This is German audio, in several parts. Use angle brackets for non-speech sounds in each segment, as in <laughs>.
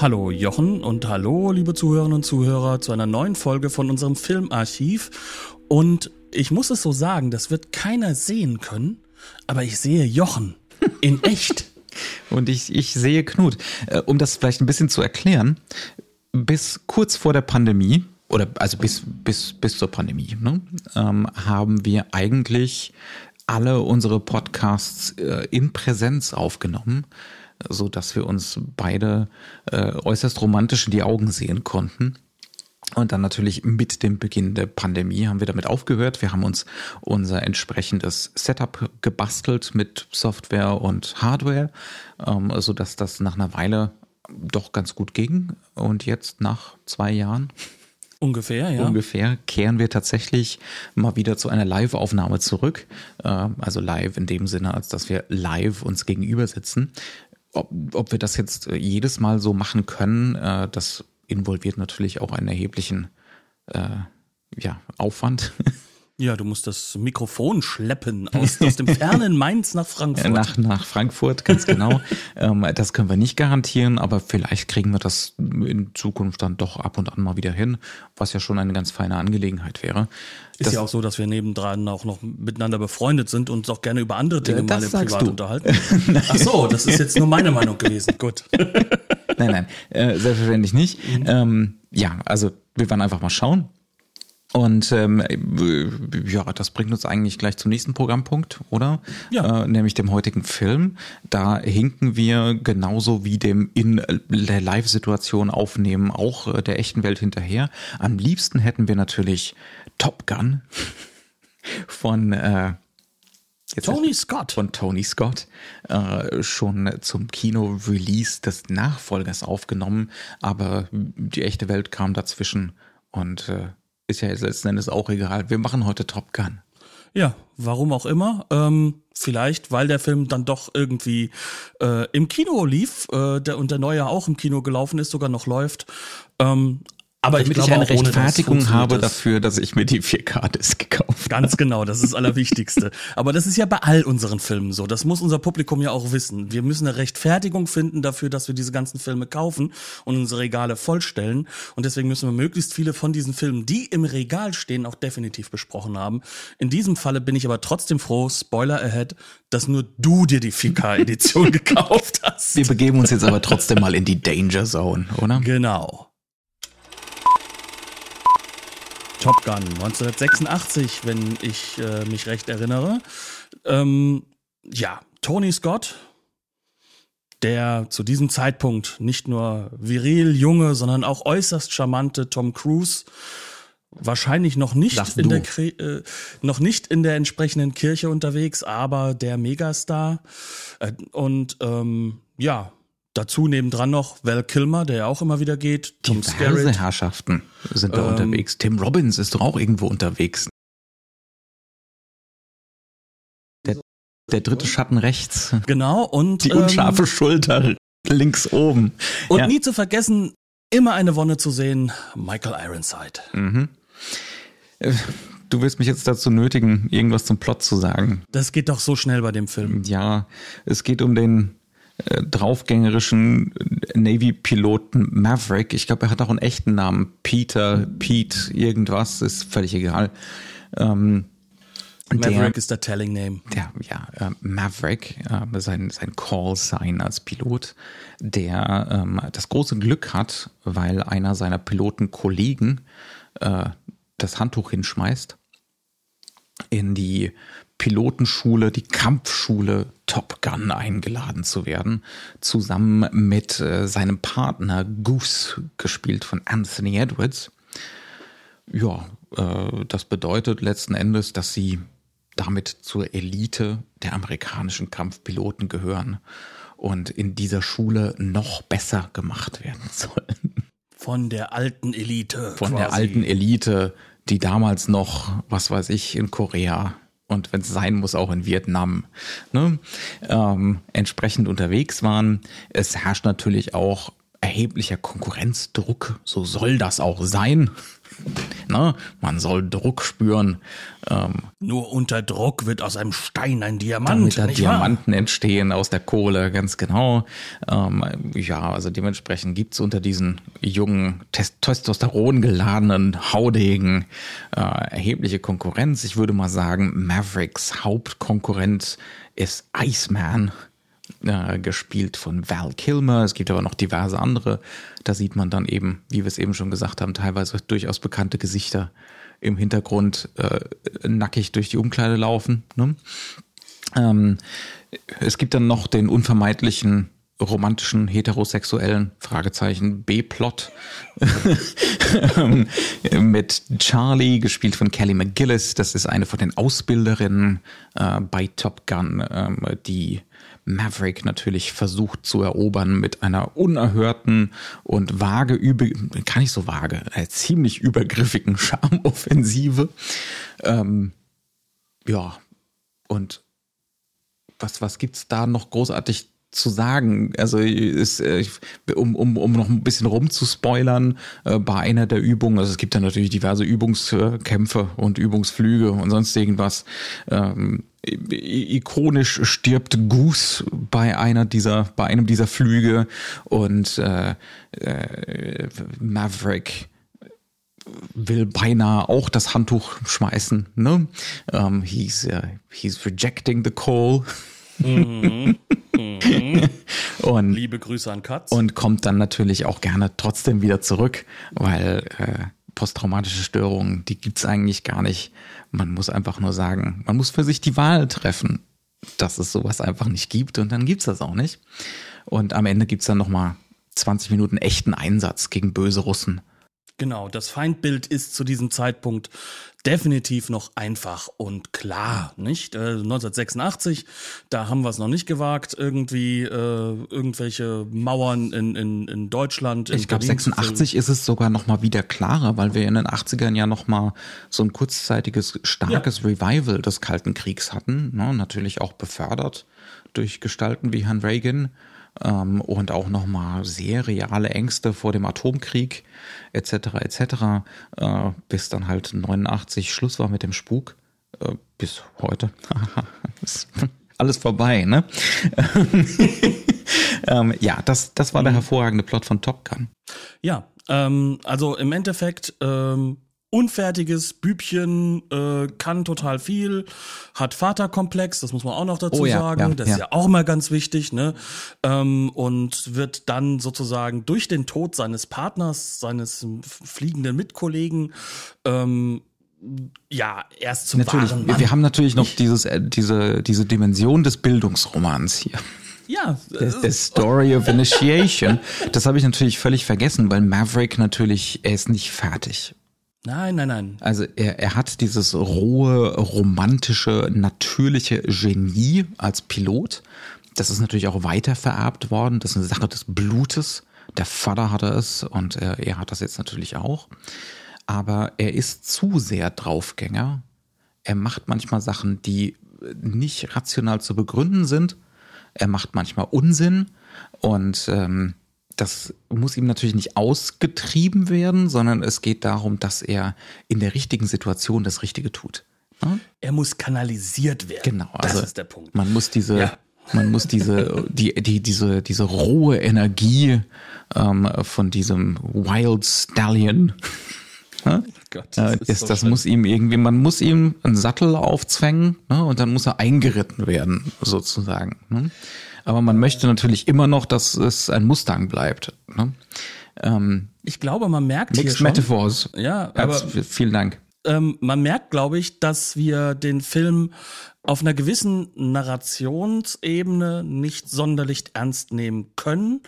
Hallo Jochen und hallo liebe Zuhörerinnen und Zuhörer zu einer neuen Folge von unserem Filmarchiv. Und ich muss es so sagen, das wird keiner sehen können, aber ich sehe Jochen in <laughs> echt. Und ich, ich sehe Knut. Äh, um das vielleicht ein bisschen zu erklären, bis kurz vor der Pandemie, oder also bis, bis, bis zur Pandemie, ne, ähm, haben wir eigentlich alle unsere Podcasts äh, in Präsenz aufgenommen so dass wir uns beide äh, äußerst romantisch in die Augen sehen konnten. Und dann natürlich mit dem Beginn der Pandemie haben wir damit aufgehört. Wir haben uns unser entsprechendes Setup gebastelt mit Software und Hardware, ähm, so dass das nach einer Weile doch ganz gut ging. Und jetzt nach zwei Jahren Ungefähr, ja. Ungefähr kehren wir tatsächlich mal wieder zu einer Live-Aufnahme zurück. Äh, also live in dem Sinne, als dass wir live uns gegenüber sitzen ob, ob wir das jetzt äh, jedes Mal so machen können, äh, das involviert natürlich auch einen erheblichen äh, ja, Aufwand. <laughs> Ja, du musst das Mikrofon schleppen aus, aus dem fernen Mainz nach Frankfurt. Nach, nach Frankfurt, ganz genau. <laughs> ähm, das können wir nicht garantieren, aber vielleicht kriegen wir das in Zukunft dann doch ab und an mal wieder hin, was ja schon eine ganz feine Angelegenheit wäre. Ist das, ja auch so, dass wir nebendran auch noch miteinander befreundet sind und uns auch gerne über andere Dinge das mal im Privat du. unterhalten. <laughs> Ach so, das ist jetzt nur meine Meinung gewesen. Gut. <laughs> nein, nein, äh, selbstverständlich nicht. Mhm. Ähm, ja, also wir werden einfach mal schauen, und ähm, ja, das bringt uns eigentlich gleich zum nächsten Programmpunkt, oder? Ja. Äh, nämlich dem heutigen Film. Da hinken wir genauso wie dem in der Live-Situation aufnehmen auch äh, der echten Welt hinterher. Am liebsten hätten wir natürlich Top Gun <laughs> von äh, Tony Scott. Von Tony Scott. Äh, schon zum Kino-Release des Nachfolgers aufgenommen, aber die echte Welt kam dazwischen und äh, ist ja jetzt letzten Endes auch egal. Wir machen heute Top Gun. Ja, warum auch immer. Ähm, vielleicht, weil der Film dann doch irgendwie äh, im Kino lief äh, der, und der neue auch im Kino gelaufen ist, sogar noch läuft. Ähm, aber Damit ich, glaube, ich eine Rechtfertigung habe dafür, dass ich mir die 4K-Disc gekauft Ganz genau, das ist das Allerwichtigste. Aber das ist ja bei all unseren Filmen so. Das muss unser Publikum ja auch wissen. Wir müssen eine Rechtfertigung finden dafür, dass wir diese ganzen Filme kaufen und unsere Regale vollstellen. Und deswegen müssen wir möglichst viele von diesen Filmen, die im Regal stehen, auch definitiv besprochen haben. In diesem Falle bin ich aber trotzdem froh, Spoiler ahead, dass nur du dir die 4K-Edition <laughs> gekauft hast. Wir begeben uns jetzt aber trotzdem mal in die Danger Zone, oder? Genau. Top Gun 1986, wenn ich äh, mich recht erinnere. Ähm, ja, Tony Scott, der zu diesem Zeitpunkt nicht nur viril junge, sondern auch äußerst charmante Tom Cruise wahrscheinlich noch nicht in der äh, noch nicht in der entsprechenden Kirche unterwegs, aber der Megastar äh, und ähm, ja Dazu nebendran noch Val Kilmer, der ja auch immer wieder geht. Tom Diverse Herrschaften sind da ähm, unterwegs. Tim Robbins ist doch auch irgendwo unterwegs. Der, der dritte Schatten rechts. Genau, und die unscharfe ähm, Schulter links oben. Und ja. nie zu vergessen, immer eine Wonne zu sehen, Michael Ironside. Mhm. Äh, du willst mich jetzt dazu nötigen, irgendwas zum Plot zu sagen. Das geht doch so schnell bei dem Film. Ja, es geht um den äh, draufgängerischen Navy-Piloten Maverick. Ich glaube, er hat auch einen echten Namen. Peter, Pete, irgendwas, ist völlig egal. Ähm, Maverick der, ist der Telling Name. Der, ja, äh, Maverick, äh, sein, sein Call-Sign als Pilot, der ähm, das große Glück hat, weil einer seiner Pilotenkollegen äh, das Handtuch hinschmeißt in die Pilotenschule, die Kampfschule Top Gun eingeladen zu werden, zusammen mit äh, seinem Partner Goose, gespielt von Anthony Edwards. Ja, äh, das bedeutet letzten Endes, dass sie damit zur Elite der amerikanischen Kampfpiloten gehören und in dieser Schule noch besser gemacht werden sollen. Von der alten Elite. Von quasi. der alten Elite die damals noch, was weiß ich, in Korea und wenn es sein muss, auch in Vietnam, ne, ähm, entsprechend unterwegs waren. Es herrscht natürlich auch erheblicher Konkurrenzdruck, so soll das auch sein. Ne? Man soll Druck spüren. Ähm, Nur unter Druck wird aus einem Stein ein Diamant. Damit da Diamanten wahr? entstehen aus der Kohle, ganz genau. Ähm, ja, also dementsprechend gibt's unter diesen jungen, Testosteron geladenen Haudegen äh, erhebliche Konkurrenz. Ich würde mal sagen, Mavericks Hauptkonkurrent ist Iceman äh, gespielt von Val Kilmer. Es gibt aber noch diverse andere. Da sieht man dann eben, wie wir es eben schon gesagt haben, teilweise durchaus bekannte Gesichter im Hintergrund äh, nackig durch die Umkleide laufen. Ne? Ähm, es gibt dann noch den unvermeidlichen romantischen heterosexuellen Fragezeichen B-Plot <laughs> mit Charlie, gespielt von Kelly McGillis. Das ist eine von den Ausbilderinnen äh, bei Top Gun, äh, die Maverick natürlich versucht zu erobern mit einer unerhörten und vage, über, kann ich so vage, äh, ziemlich übergriffigen <laughs> Charmoffensive. Ähm, ja, und was, was gibt's da noch großartig zu sagen. Also ist, äh, um, um, um noch ein bisschen rumzuspoilern, äh, bei einer der Übungen, also es gibt ja natürlich diverse Übungskämpfe und Übungsflüge und sonst irgendwas. Ähm, ikonisch stirbt Goose bei einer dieser, bei einem dieser Flüge und äh, äh, Maverick will beinahe auch das Handtuch schmeißen. Ne? Um, ähm, he's, uh, he's rejecting the call. Mhm. Mhm. <laughs> und, Liebe Grüße an Katz. Und kommt dann natürlich auch gerne trotzdem wieder zurück, weil äh, posttraumatische Störungen, die gibt's eigentlich gar nicht. Man muss einfach nur sagen, man muss für sich die Wahl treffen, dass es sowas einfach nicht gibt und dann gibt's das auch nicht. Und am Ende gibt's dann nochmal 20 Minuten echten Einsatz gegen böse Russen. Genau, das Feindbild ist zu diesem Zeitpunkt definitiv noch einfach und klar, nicht? Äh, 1986, da haben wir es noch nicht gewagt, irgendwie äh, irgendwelche Mauern in, in, in Deutschland. In ich glaube, 86 ist es sogar noch mal wieder klarer, weil wir in den 80ern ja noch mal so ein kurzzeitiges, starkes ja. Revival des Kalten Kriegs hatten, ne? natürlich auch befördert durch Gestalten wie Herrn Reagan ähm, und auch nochmal sehr reale Ängste vor dem Atomkrieg etc. etc. Äh, bis dann halt 89 Schluss war mit dem Spuk. Äh, bis heute. <laughs> Alles vorbei, ne? <laughs> ähm, ja, das, das war der mhm. hervorragende Plot von Top Gun. Ja, ähm, also im Endeffekt ähm, unfertiges Bübchen, äh, kann total viel, hat Vaterkomplex, das muss man auch noch dazu oh, ja, sagen. Ja, das ja. ist ja auch immer ganz wichtig, ne? Ähm, und wird dann sozusagen durch den Tod seines Partners, seines fliegenden Mitkollegen, ähm, ja, erst zum natürlich, wahren Mann. Wir haben natürlich noch dieses, äh, diese, diese Dimension des Bildungsromans hier. Ja. The, the Story of <laughs> Initiation. Das habe ich natürlich völlig vergessen, weil Maverick natürlich, er ist nicht fertig. Nein, nein, nein. Also er, er hat dieses rohe, romantische, natürliche Genie als Pilot. Das ist natürlich auch weiter vererbt worden. Das ist eine Sache des Blutes. Der Vater hatte es und er, er hat das jetzt natürlich auch. Aber er ist zu sehr Draufgänger. Er macht manchmal Sachen, die nicht rational zu begründen sind. Er macht manchmal Unsinn und ähm, das muss ihm natürlich nicht ausgetrieben werden, sondern es geht darum, dass er in der richtigen Situation das Richtige tut. Ja? Er muss kanalisiert werden. Genau, also das ist der Punkt. Man muss diese, ja. man muss diese, <laughs> die, die, diese, diese rohe Energie ähm, von diesem Wild Stallion. Ja? <laughs> Gott, das, ist ist, so das muss ihm irgendwie, man muss ihm einen Sattel aufzwängen ne, und dann muss er eingeritten werden, sozusagen. Ne? Aber man möchte natürlich immer noch, dass es ein Mustang bleibt. Ne? Ähm, ich glaube, man merkt Mixed hier schon, Metaphors. Ja, aber vielen Dank. Ähm, man merkt, glaube ich, dass wir den Film auf einer gewissen Narrationsebene nicht sonderlich ernst nehmen können,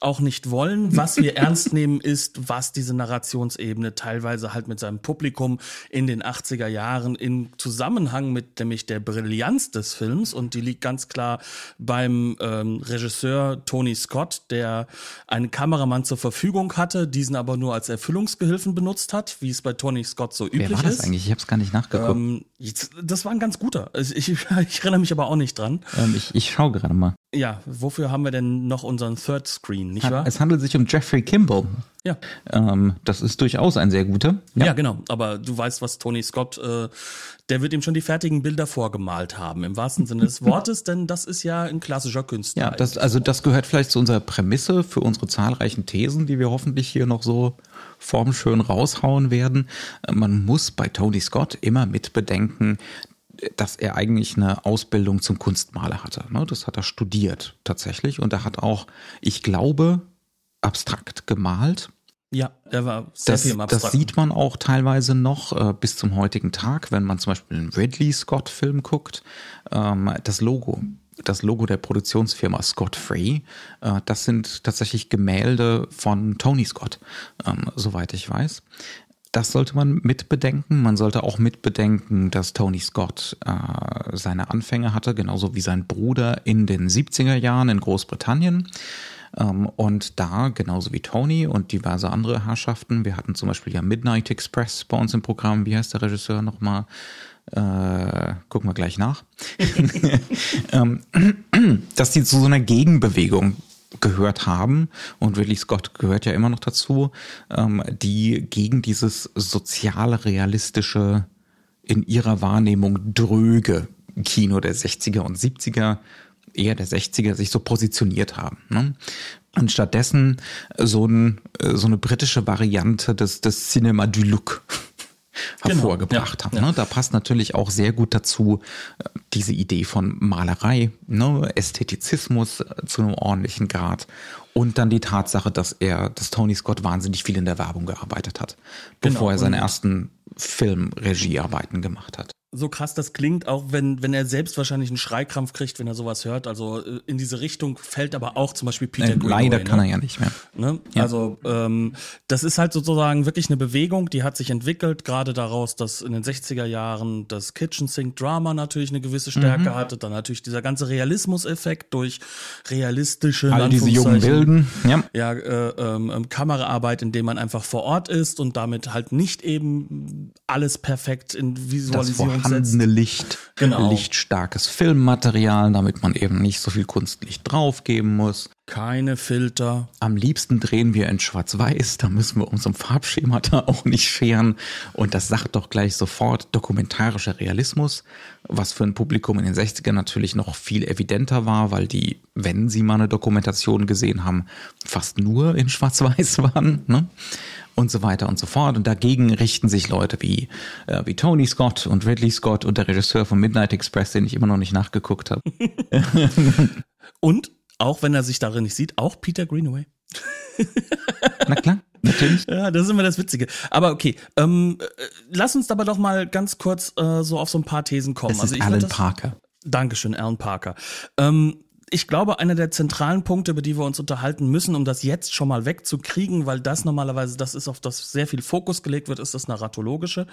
auch nicht wollen. Was wir <laughs> ernst nehmen ist, was diese Narrationsebene teilweise halt mit seinem Publikum in den 80er Jahren in Zusammenhang mit nämlich der Brillanz des Films und die liegt ganz klar beim ähm, Regisseur Tony Scott, der einen Kameramann zur Verfügung hatte, diesen aber nur als Erfüllungsgehilfen benutzt hat, wie es bei Tony Scott so üblich ist. Wer war das ist. eigentlich? Ich habe es gar nicht nachgeguckt. Ähm, das war ein ganz guter. Also ich, <laughs> ich, erinnere mich aber auch nicht dran. Ähm, ich ich schaue gerade mal. Ja, wofür haben wir denn noch unseren Third Screen, nicht wahr? Es handelt sich um Jeffrey Kimball. Ja. Ähm, das ist durchaus ein sehr guter. Ja. ja. genau. Aber du weißt, was Tony Scott, äh, der wird ihm schon die fertigen Bilder vorgemalt haben, im wahrsten Sinne des <laughs> Wortes, denn das ist ja ein klassischer Künstler. Ja, das, also das gehört vielleicht zu unserer Prämisse für unsere zahlreichen Thesen, die wir hoffentlich hier noch so formschön raushauen werden. Man muss bei Tony Scott immer mit bedenken, dass er eigentlich eine Ausbildung zum Kunstmaler hatte. Ne? Das hat er studiert tatsächlich und er hat auch, ich glaube, abstrakt gemalt. Ja, er war sehr das, viel im Das sieht man auch teilweise noch äh, bis zum heutigen Tag, wenn man zum Beispiel einen Ridley Scott-Film guckt. Ähm, das Logo, das Logo der Produktionsfirma Scott Free, äh, das sind tatsächlich Gemälde von Tony Scott, ähm, soweit ich weiß. Das sollte man mitbedenken. Man sollte auch mitbedenken, dass Tony Scott äh, seine Anfänge hatte, genauso wie sein Bruder in den 70er Jahren in Großbritannien. Ähm, und da, genauso wie Tony und diverse andere Herrschaften, wir hatten zum Beispiel ja Midnight Express bei uns im Programm. Wie heißt der Regisseur nochmal? Äh, gucken wir gleich nach. <laughs> ähm, <clears throat> dass die zu so einer Gegenbewegung gehört haben, und Ridley Scott gehört ja immer noch dazu, ähm, die gegen dieses sozialrealistische, in ihrer Wahrnehmung dröge Kino der 60er und 70er, eher der 60er, sich so positioniert haben. Ne? Und stattdessen so, ein, so eine britische Variante des, des Cinema du Look hervorgebracht genau, ja, haben. Ne? Da passt natürlich auch sehr gut dazu äh, diese Idee von Malerei, ne? Ästhetizismus äh, zu einem ordentlichen Grad und dann die Tatsache, dass er, dass Tony Scott wahnsinnig viel in der Werbung gearbeitet hat, bevor genau, er seine ersten Filmregiearbeiten gemacht hat so krass das klingt, auch wenn, wenn er selbst wahrscheinlich einen Schreikrampf kriegt, wenn er sowas hört. Also äh, in diese Richtung fällt aber auch zum Beispiel Peter äh, Greenaway. Leider ne? kann er ja nicht mehr. Ne? Ja. Also ähm, das ist halt sozusagen wirklich eine Bewegung, die hat sich entwickelt, gerade daraus, dass in den 60er Jahren das Kitchen Sink Drama natürlich eine gewisse Stärke mhm. hatte, dann natürlich dieser ganze Realismus-Effekt durch realistische All diese jungen Bilden, ja, ja äh, ähm, ähm, Kameraarbeit, indem man einfach vor Ort ist und damit halt nicht eben alles perfekt in Visualisierung vorhandene Licht, genau. lichtstarkes Filmmaterial, damit man eben nicht so viel Kunstlicht draufgeben muss. Keine Filter. Am liebsten drehen wir in Schwarz-Weiß, da müssen wir uns um Farbschemata <laughs> auch nicht scheren. Und das sagt doch gleich sofort dokumentarischer Realismus, was für ein Publikum in den 60ern natürlich noch viel evidenter war, weil die, wenn sie mal eine Dokumentation gesehen haben, fast nur in Schwarz-Weiß <laughs> waren. Ne? Und so weiter und so fort. Und dagegen richten sich Leute wie, äh, wie Tony Scott und Ridley Scott und der Regisseur von Midnight Express, den ich immer noch nicht nachgeguckt habe. <laughs> und, auch wenn er sich darin nicht sieht, auch Peter Greenaway. <laughs> Na klar. Natürlich. Ja, das ist immer das Witzige. Aber okay, ähm, äh, lass uns aber doch mal ganz kurz äh, so auf so ein paar Thesen kommen. Das also ist also Alan Parker. Dankeschön, Alan Parker. Ähm, ich glaube, einer der zentralen Punkte, über die wir uns unterhalten müssen, um das jetzt schon mal wegzukriegen, weil das normalerweise das ist, auf das sehr viel Fokus gelegt wird, ist das narratologische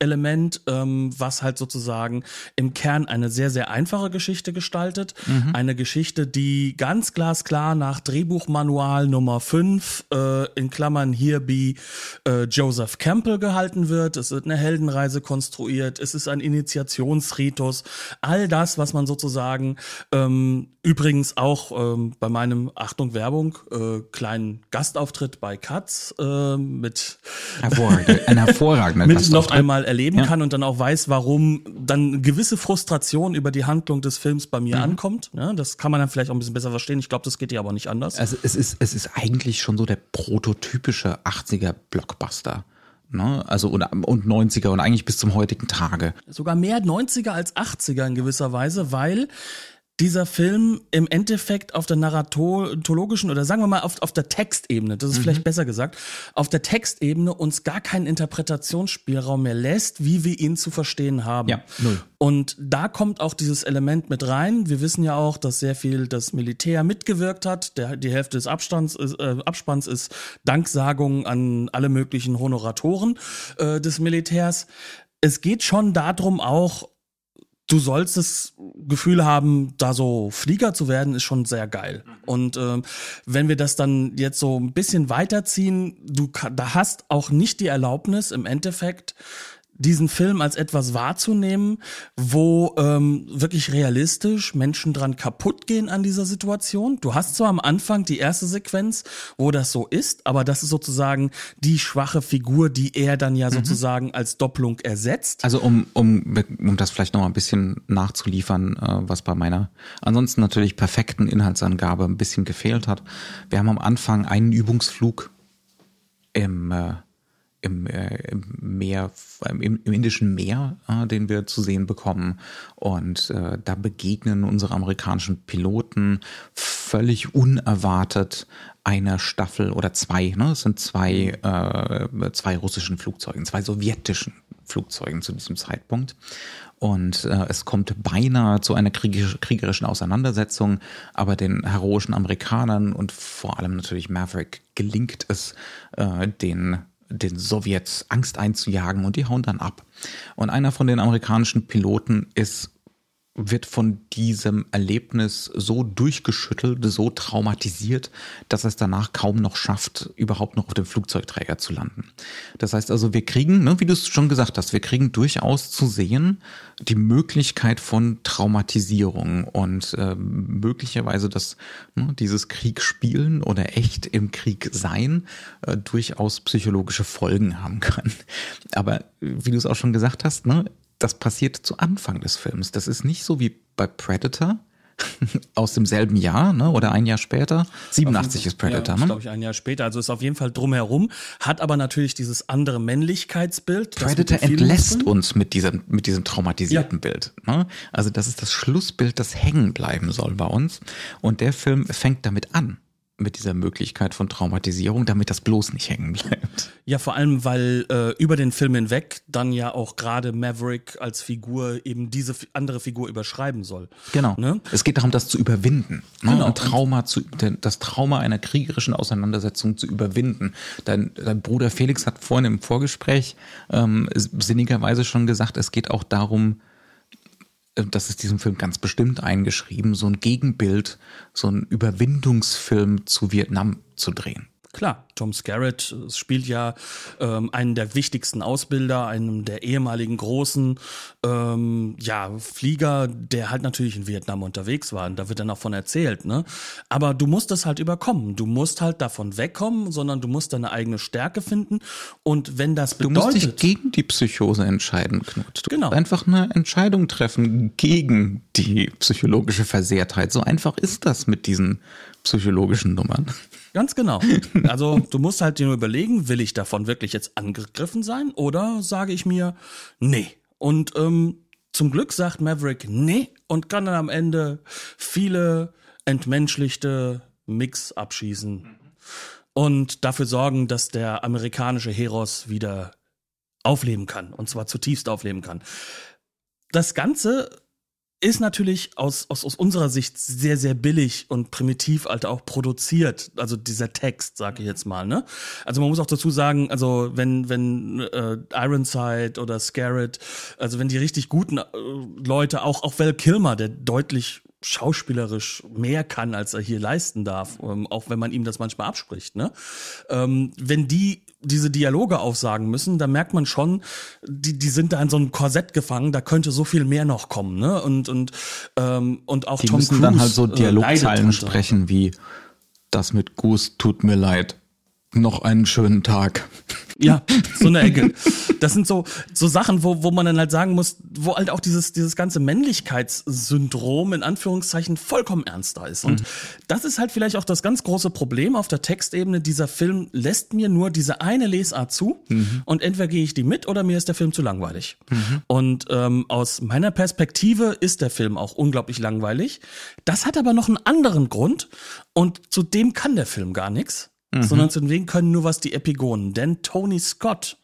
Element, ähm, was halt sozusagen im Kern eine sehr, sehr einfache Geschichte gestaltet. Mhm. Eine Geschichte, die ganz glasklar nach Drehbuchmanual Nummer 5 äh, in Klammern hier wie äh, Joseph Campbell gehalten wird. Es wird eine Heldenreise konstruiert. Es ist ein Initiationsritus. All das, was man sozusagen ähm, Übrigens auch ähm, bei meinem Achtung Werbung äh, kleinen Gastauftritt bei Katz äh, mit ein hervorragender <laughs> mit noch einmal erleben ja. kann und dann auch weiß, warum dann gewisse Frustration über die Handlung des Films bei mir mhm. ankommt. Ja, das kann man dann vielleicht auch ein bisschen besser verstehen. Ich glaube, das geht ja aber nicht anders. Also es ist es ist eigentlich schon so der prototypische 80er Blockbuster. Ne? Also und, und 90er und eigentlich bis zum heutigen Tage. Sogar mehr 90er als 80er in gewisser Weise, weil dieser Film im Endeffekt auf der narratologischen oder sagen wir mal auf, auf der Textebene, das ist mhm. vielleicht besser gesagt, auf der Textebene uns gar keinen Interpretationsspielraum mehr lässt, wie wir ihn zu verstehen haben. Ja, null. Und da kommt auch dieses Element mit rein. Wir wissen ja auch, dass sehr viel das Militär mitgewirkt hat. Der, die Hälfte des Abstands ist, äh, Abspanns ist Danksagung an alle möglichen Honoratoren äh, des Militärs. Es geht schon darum auch, du sollst das Gefühl haben, da so Flieger zu werden, ist schon sehr geil. Mhm. Und ähm, wenn wir das dann jetzt so ein bisschen weiterziehen, du da hast auch nicht die Erlaubnis im Endeffekt diesen Film als etwas wahrzunehmen, wo ähm, wirklich realistisch Menschen dran kaputt gehen an dieser Situation. Du hast zwar am Anfang die erste Sequenz, wo das so ist, aber das ist sozusagen die schwache Figur, die er dann ja mhm. sozusagen als Doppelung ersetzt. Also um, um, um das vielleicht noch mal ein bisschen nachzuliefern, äh, was bei meiner ansonsten natürlich perfekten Inhaltsangabe ein bisschen gefehlt hat. Wir haben am Anfang einen Übungsflug im äh, im, äh, im Meer, im, im Indischen Meer, äh, den wir zu sehen bekommen. Und äh, da begegnen unsere amerikanischen Piloten völlig unerwartet einer Staffel oder zwei, ne? Es sind zwei, äh, zwei russischen Flugzeugen, zwei sowjetischen Flugzeugen zu diesem Zeitpunkt. Und äh, es kommt beinahe zu einer kriegerischen Auseinandersetzung, aber den heroischen Amerikanern und vor allem natürlich Maverick gelingt es, äh, den den Sowjets Angst einzujagen und die hauen dann ab. Und einer von den amerikanischen Piloten ist wird von diesem Erlebnis so durchgeschüttelt, so traumatisiert, dass es danach kaum noch schafft, überhaupt noch auf dem Flugzeugträger zu landen. Das heißt also, wir kriegen, ne, wie du es schon gesagt hast, wir kriegen durchaus zu sehen die Möglichkeit von Traumatisierung und äh, möglicherweise, dass ne, dieses Krieg spielen oder echt im Krieg sein äh, durchaus psychologische Folgen haben kann. Aber wie du es auch schon gesagt hast, ne, das passiert zu Anfang des Films. Das ist nicht so wie bei Predator <laughs> aus demselben Jahr, ne? Oder ein Jahr später. 87 ist Predator, ja, ne? glaube ich, ein Jahr später. Also ist auf jeden Fall drumherum, hat aber natürlich dieses andere Männlichkeitsbild. Predator entlässt uns mit diesem, mit diesem traumatisierten ja. Bild. Ne? Also das ist das Schlussbild, das hängen bleiben soll bei uns. Und der Film fängt damit an mit dieser Möglichkeit von Traumatisierung, damit das bloß nicht hängen bleibt. Ja, vor allem, weil äh, über den Film hinweg dann ja auch gerade Maverick als Figur eben diese andere Figur überschreiben soll. Genau. Ne? Es geht darum, das zu überwinden. Ne? Genau. Ein Trauma zu, das Trauma einer kriegerischen Auseinandersetzung zu überwinden. Dein, dein Bruder Felix hat vorhin im Vorgespräch ähm, sinnigerweise schon gesagt, es geht auch darum, das ist diesem Film ganz bestimmt eingeschrieben, so ein Gegenbild, so ein Überwindungsfilm zu Vietnam zu drehen. Klar, Tom Skerritt spielt ja ähm, einen der wichtigsten Ausbilder, einem der ehemaligen großen ähm, ja, Flieger, der halt natürlich in Vietnam unterwegs war. Und da wird dann auch von erzählt, ne? Aber du musst das halt überkommen. Du musst halt davon wegkommen, sondern du musst deine eigene Stärke finden. Und wenn das bedeutet. Du musst dich gegen die Psychose entscheiden, Knut. Du genau. musst einfach eine Entscheidung treffen gegen die psychologische Versehrtheit. So einfach ist das mit diesen psychologischen Nummern. Ganz genau. <laughs> Also du musst halt dir nur überlegen, will ich davon wirklich jetzt angegriffen sein oder sage ich mir, nee. Und ähm, zum Glück sagt Maverick nee und kann dann am Ende viele entmenschlichte Mix abschießen und dafür sorgen, dass der amerikanische Heros wieder aufleben kann und zwar zutiefst aufleben kann. Das Ganze ist natürlich aus, aus, aus unserer Sicht sehr, sehr billig und primitiv halt auch produziert. Also dieser Text, sage ich jetzt mal. Ne? Also man muss auch dazu sagen, also wenn, wenn äh, Ironside oder Scarrett, also wenn die richtig guten äh, Leute, auch, auch Val Kilmer, der deutlich schauspielerisch mehr kann, als er hier leisten darf, ähm, auch wenn man ihm das manchmal abspricht. Ne? Ähm, wenn die diese Dialoge aufsagen müssen, da merkt man schon, die, die sind da in so einem Korsett gefangen, da könnte so viel mehr noch kommen. Ne? Und, und, ähm, und auch die Tom müssen Cruise, dann halt so äh, Dialogzeilen äh, sprechen wie das mit Goose tut mir leid. Noch einen schönen Tag. Ja, <laughs> so eine Ecke. Das sind so, so Sachen, wo, wo man dann halt sagen muss, wo halt auch dieses, dieses ganze Männlichkeitssyndrom in Anführungszeichen vollkommen ernst da ist. Und mhm. das ist halt vielleicht auch das ganz große Problem auf der Textebene. Dieser Film lässt mir nur diese eine Lesart zu mhm. und entweder gehe ich die mit oder mir ist der Film zu langweilig. Mhm. Und ähm, aus meiner Perspektive ist der Film auch unglaublich langweilig. Das hat aber noch einen anderen Grund und zu dem kann der Film gar nichts mhm. sondern zu den können nur was die Epigonen. Denn Tony Scott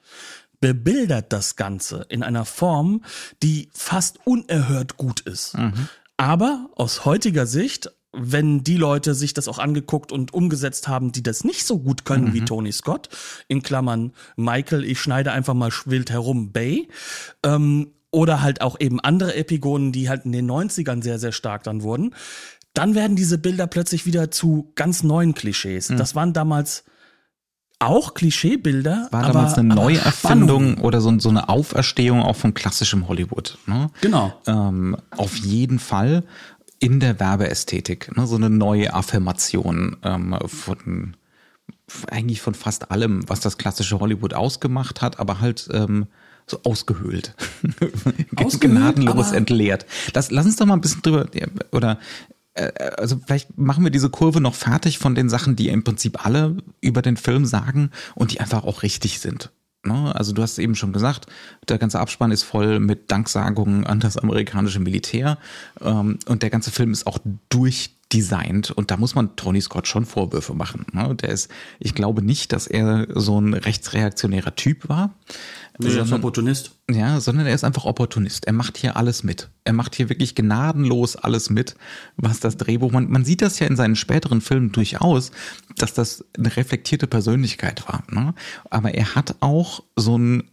bebildert das Ganze in einer Form, die fast unerhört gut ist. Mhm. Aber aus heutiger Sicht, wenn die Leute sich das auch angeguckt und umgesetzt haben, die das nicht so gut können mhm. wie Tony Scott, in Klammern Michael, ich schneide einfach mal wild herum, Bay, ähm, oder halt auch eben andere Epigonen, die halt in den 90ern sehr, sehr stark dann wurden, dann werden diese Bilder plötzlich wieder zu ganz neuen Klischees. Mhm. Das waren damals auch Klischeebilder. War aber, damals eine Neuerfindung oder so, so, eine Auferstehung auch von klassischem Hollywood. Ne? Genau. Ähm, auf jeden Fall in der Werbeästhetik. Ne? So eine neue Affirmation ähm, von eigentlich von fast allem, was das klassische Hollywood ausgemacht hat, aber halt ähm, so ausgehöhlt. <laughs> ausgehöhlt Gnadenlos entleert. Das, lass uns doch mal ein bisschen drüber, oder also vielleicht machen wir diese Kurve noch fertig von den Sachen, die im Prinzip alle über den Film sagen und die einfach auch richtig sind. Ne? Also du hast eben schon gesagt, der ganze Abspann ist voll mit Danksagungen an das amerikanische Militär ähm, und der ganze Film ist auch durchdesignt und da muss man Tony Scott schon Vorwürfe machen. Ne? Der ist, ich glaube nicht, dass er so ein rechtsreaktionärer Typ war. Nee, er ist Opportunist. Ja, sondern er ist einfach Opportunist. Er macht hier alles mit. Er macht hier wirklich gnadenlos alles mit, was das Drehbuch, man, man sieht das ja in seinen späteren Filmen durchaus, dass das eine reflektierte Persönlichkeit war. Ne? Aber er hat auch so, ein,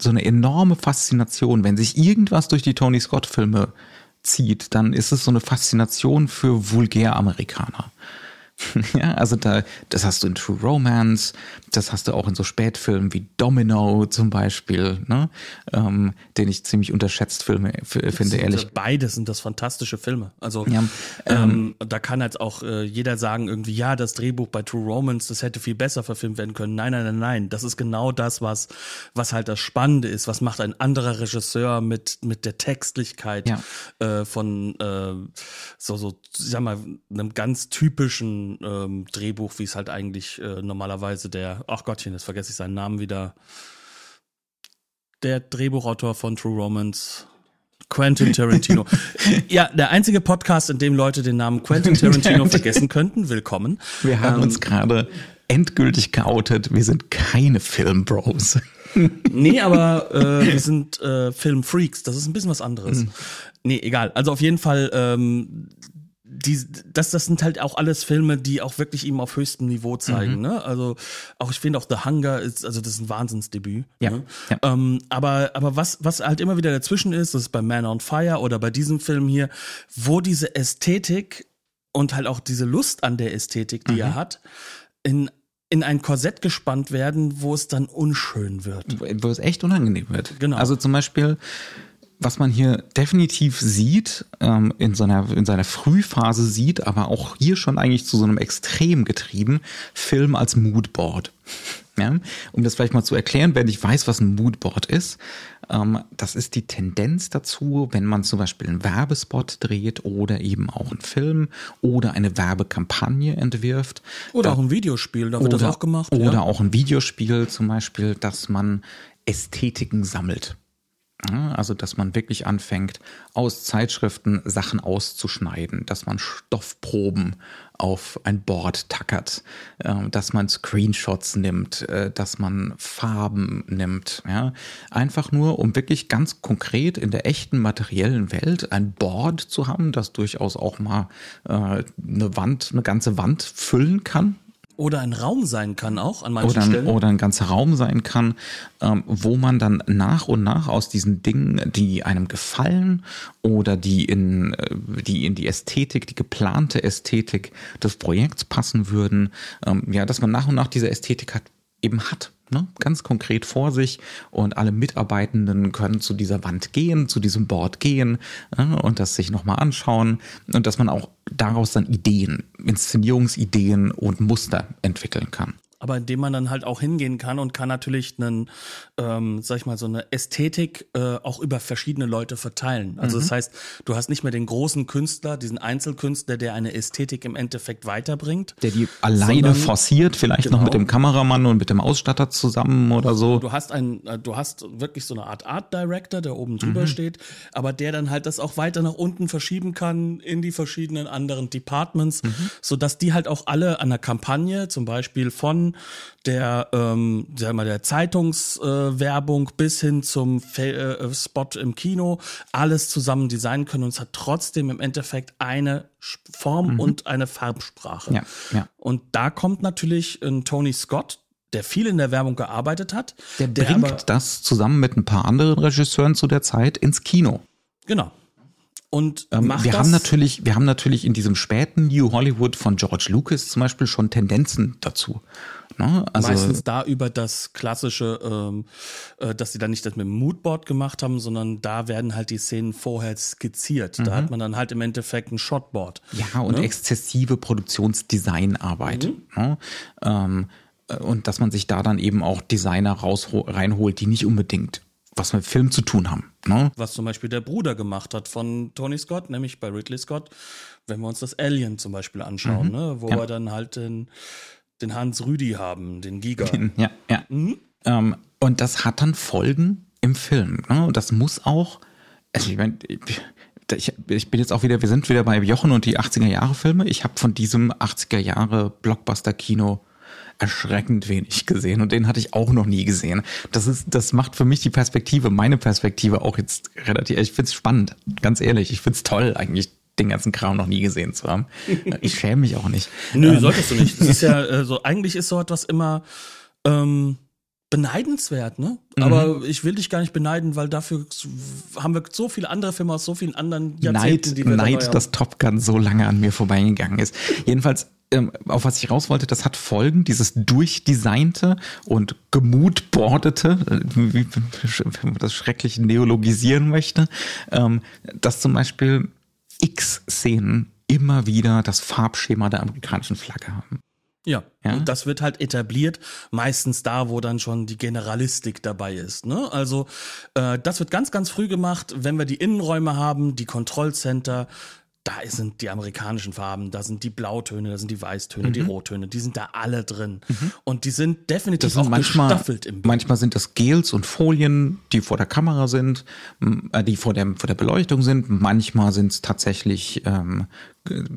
so eine enorme Faszination, wenn sich irgendwas durch die Tony Scott-Filme zieht, dann ist es so eine Faszination für Vulgär-Amerikaner. <laughs> Ja, also da, das hast du in True Romance, das hast du auch in so Spätfilmen wie Domino zum Beispiel, ne? ähm, den ich ziemlich unterschätzt Filme finde, ehrlich. Beides sind das fantastische Filme. Also ja, ähm, ähm, da kann jetzt auch äh, jeder sagen, irgendwie, ja, das Drehbuch bei True Romance, das hätte viel besser verfilmt werden können. Nein, nein, nein, nein. Das ist genau das, was, was halt das Spannende ist. Was macht ein anderer Regisseur mit, mit der Textlichkeit ja. äh, von äh, so, so, sag mal, einem ganz typischen ähm, Drehbuch, wie es halt eigentlich äh, normalerweise der, ach Gottchen, jetzt vergesse ich seinen Namen wieder, der Drehbuchautor von True Romance, Quentin Tarantino. <laughs> ja, der einzige Podcast, in dem Leute den Namen Quentin Tarantino <laughs> vergessen könnten. Willkommen. Wir haben ähm, uns gerade endgültig geoutet. Wir sind keine Filmbros. <laughs> nee, aber äh, wir sind äh, Filmfreaks. Das ist ein bisschen was anderes. Mhm. Nee, egal. Also auf jeden Fall, ähm, die, das, das sind halt auch alles Filme, die auch wirklich ihm auf höchstem Niveau zeigen. Mhm. Ne? Also auch ich finde auch The Hunger ist, also das ist ein Wahnsinnsdebüt. Ja. Ne? ja. Ähm, aber aber was was halt immer wieder dazwischen ist, das ist bei Man on Fire oder bei diesem Film hier, wo diese Ästhetik und halt auch diese Lust an der Ästhetik, die mhm. er hat, in in ein Korsett gespannt werden, wo es dann unschön wird. Wo es echt unangenehm wird. Genau. Also zum Beispiel was man hier definitiv sieht, ähm, in, seiner, in seiner Frühphase sieht, aber auch hier schon eigentlich zu so einem Extrem getrieben, Film als Moodboard. <laughs> Ja, um das vielleicht mal zu erklären, wenn ich weiß, was ein Moodboard ist, ähm, das ist die Tendenz dazu, wenn man zum Beispiel einen Werbespot dreht oder eben auch einen Film oder eine Werbekampagne entwirft. Oder da, auch ein Videospiel, da wird oder, das auch gemacht. Oder ja. auch ein Videospiel zum Beispiel, dass man Ästhetiken sammelt. Also, dass man wirklich anfängt, aus Zeitschriften Sachen auszuschneiden, dass man Stoffproben auf ein Board tackert, äh, dass man Screenshots nimmt, äh, dass man Farben nimmt. Ja? Einfach nur, um wirklich ganz konkret in der echten materiellen Welt ein Board zu haben, das durchaus auch mal äh, eine Wand, eine ganze Wand füllen kann oder ein Raum sein kann auch an manchen oder, Stellen. Oder ein ganzer Raum sein kann, ähm, wo man dann nach und nach aus diesen Dingen, die einem gefallen oder die in, äh, die in die Ästhetik, die geplante Ästhetik des Projekts passen würden, ähm, ja, dass man nach und nach diese Ästhetik hat, eben hat ne, ganz konkret vor sich und alle Mitarbeitenden können zu dieser Wand gehen, zu diesem Board gehen äh, und das sich nochmal anschauen und dass man auch daraus dann Ideen, Inszenierungsideen und Muster entwickeln kann. Aber in dem man dann halt auch hingehen kann und kann natürlich einen, ähm, sag ich mal, so eine Ästhetik äh, auch über verschiedene Leute verteilen. Also mhm. das heißt, du hast nicht mehr den großen Künstler, diesen Einzelkünstler, der eine Ästhetik im Endeffekt weiterbringt. Der die alleine sondern, forciert, vielleicht genau. noch mit dem Kameramann und mit dem Ausstatter zusammen oder so. Du hast ein, äh, du hast wirklich so eine Art Art Director, der oben drüber mhm. steht, aber der dann halt das auch weiter nach unten verschieben kann in die verschiedenen anderen Departments, mhm. so dass die halt auch alle an der Kampagne, zum Beispiel von der, ähm, sag mal, der Zeitungswerbung äh, bis hin zum Fe äh, Spot im Kino alles zusammen designen können und es hat trotzdem im Endeffekt eine Form mhm. und eine Farbsprache. Ja, ja. Und da kommt natürlich ein Tony Scott, der viel in der Werbung gearbeitet hat. Der, der bringt aber, das zusammen mit ein paar anderen Regisseuren zu der Zeit ins Kino. Genau. Und ähm, wir das haben natürlich, wir haben natürlich in diesem späten New Hollywood von George Lucas zum Beispiel schon Tendenzen dazu. Ne? Also Meistens da über das klassische, ähm, äh, dass sie dann nicht das mit dem Moodboard gemacht haben, sondern da werden halt die Szenen vorher skizziert. Mhm. Da hat man dann halt im Endeffekt ein Shotboard. Ja, und ne? exzessive Produktionsdesignarbeit. Mhm. Ne? Ähm, äh, und dass man sich da dann eben auch Designer raus reinholt, die nicht unbedingt was mit Film zu tun haben. Ne? Was zum Beispiel der Bruder gemacht hat von Tony Scott, nämlich bei Ridley Scott, wenn wir uns das Alien zum Beispiel anschauen, mhm. ne? wo ja. wir dann halt den, den Hans Rüdi haben, den Giga. Ja, ja. Mhm. Ähm, und das hat dann Folgen im Film. Ne? Und das muss auch, also ich meine, ich, ich, bin jetzt auch wieder, wir sind wieder bei Jochen und die 80er Jahre Filme. Ich habe von diesem 80er Jahre Blockbuster-Kino erschreckend wenig gesehen und den hatte ich auch noch nie gesehen. Das ist, das macht für mich die Perspektive, meine Perspektive auch jetzt relativ, ich find's spannend, ganz ehrlich, ich find's toll eigentlich den ganzen Kram noch nie gesehen zu haben. Ich schäme mich auch nicht. Nö, ähm. solltest du nicht. Das ist ja <laughs> äh, so, eigentlich ist so etwas immer ähm, beneidenswert, ne? Aber mhm. ich will dich gar nicht beneiden, weil dafür haben wir so viele andere Filme aus so vielen anderen Jahrzehnten, Neid, die wir Neid, dass Top Gun so lange an mir vorbeigegangen ist. Jedenfalls ähm, auf was ich raus wollte, das hat Folgen, dieses durchdesignte und gemutbordete, äh, wie man das schreckliche neologisieren möchte, ähm, dass zum Beispiel X-Szenen immer wieder das Farbschema der amerikanischen Flagge haben. Ja, ja, und das wird halt etabliert, meistens da, wo dann schon die Generalistik dabei ist. Ne? Also äh, das wird ganz, ganz früh gemacht, wenn wir die Innenräume haben, die Kontrollcenter, da sind die amerikanischen Farben, da sind die Blautöne, da sind die Weißtöne, mhm. die Rottöne, die sind da alle drin. Mhm. Und die sind definitiv sind auch manchmal, gestaffelt im Bild. Manchmal sind das Gels und Folien, die vor der Kamera sind, äh, die vor der, vor der Beleuchtung sind. Manchmal sind es tatsächlich ähm,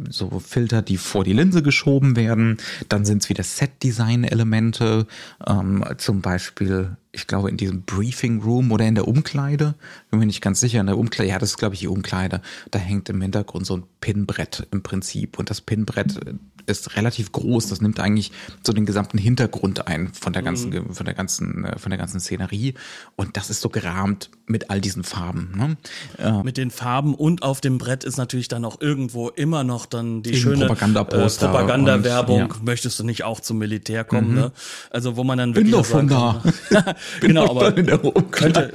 so Filter, die vor die Linse geschoben werden. Dann sind es wieder Set-Design-Elemente, ähm, zum Beispiel, ich glaube, in diesem Briefing Room oder in der Umkleide. Bin mir nicht ganz sicher. In der Umkleide, ja, das ist, glaube ich, die Umkleide. Da hängt im Hintergrund so ein Pinbrett im Prinzip. Und das Pinbrett ist relativ groß. Das nimmt eigentlich so den gesamten Hintergrund ein von der ganzen, mhm. von der ganzen, äh, von der ganzen Szenerie. Und das ist so gerahmt mit all diesen Farben. Ne? Äh, mit den Farben und auf dem Brett ist natürlich dann auch irgendwo immer noch dann die schöne äh, Propagandawerbung. Ja. Möchtest du nicht auch zum Militär kommen? Mhm. Ne? Also wo man dann wirklich <laughs> Bin doch von da. genau, aber könnte,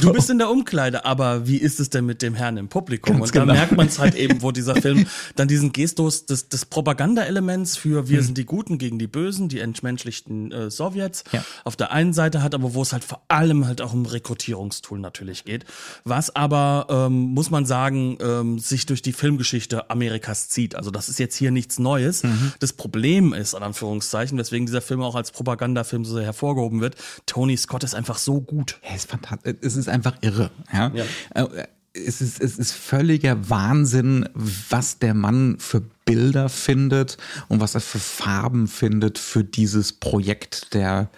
du bist in der Umkleide, aber wie ist es denn mit dem Herrn im Publikum? Ganz und da genau. merkt man es halt eben, wo dieser Film <laughs> dann diesen Gestus des, des Propaganda-Elements für wir mhm. sind die Guten gegen die Bösen, die entmenschlichten äh, Sowjets ja. auf der einen Seite hat, aber wo es halt vor allem halt auch um Rekrutierungstool natürlich geht. Was aber, ähm, muss man sagen, ähm, sich durch die Filmgeschichte Amerikas zieht. Also das ist jetzt hier nichts Neues. Mhm. Das Problem ist, in Anführungszeichen, weswegen dieser Film auch als Propagandafilm so hervorgehoben wird, Tony Scott ist einfach so gut. Er ist fantastisch. Es ist einfach irre. Ja. ja. Äh, es ist, es ist völliger Wahnsinn, was der Mann für Bilder findet und was er für Farben findet für dieses Projekt der,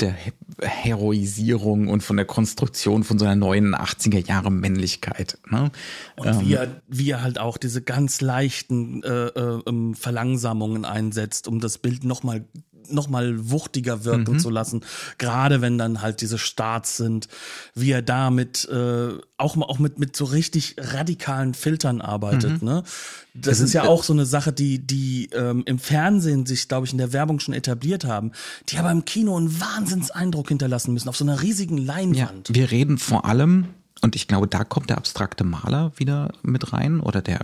der Heroisierung und von der Konstruktion von so einer neuen 80er Jahre Männlichkeit. Ne? Und ähm, wie, er, wie er halt auch diese ganz leichten äh, äh, ähm, Verlangsamungen einsetzt, um das Bild nochmal noch mal wuchtiger wirken mhm. zu lassen. Gerade wenn dann halt diese Starts sind, wie er da mit äh, auch auch mit mit so richtig radikalen Filtern arbeitet. Mhm. Ne, das, das ist ja auch so eine Sache, die die ähm, im Fernsehen sich, glaube ich, in der Werbung schon etabliert haben, die aber im Kino einen Wahnsinnseindruck hinterlassen müssen auf so einer riesigen Leinwand. Ja, wir reden vor allem und ich glaube, da kommt der abstrakte Maler wieder mit rein oder der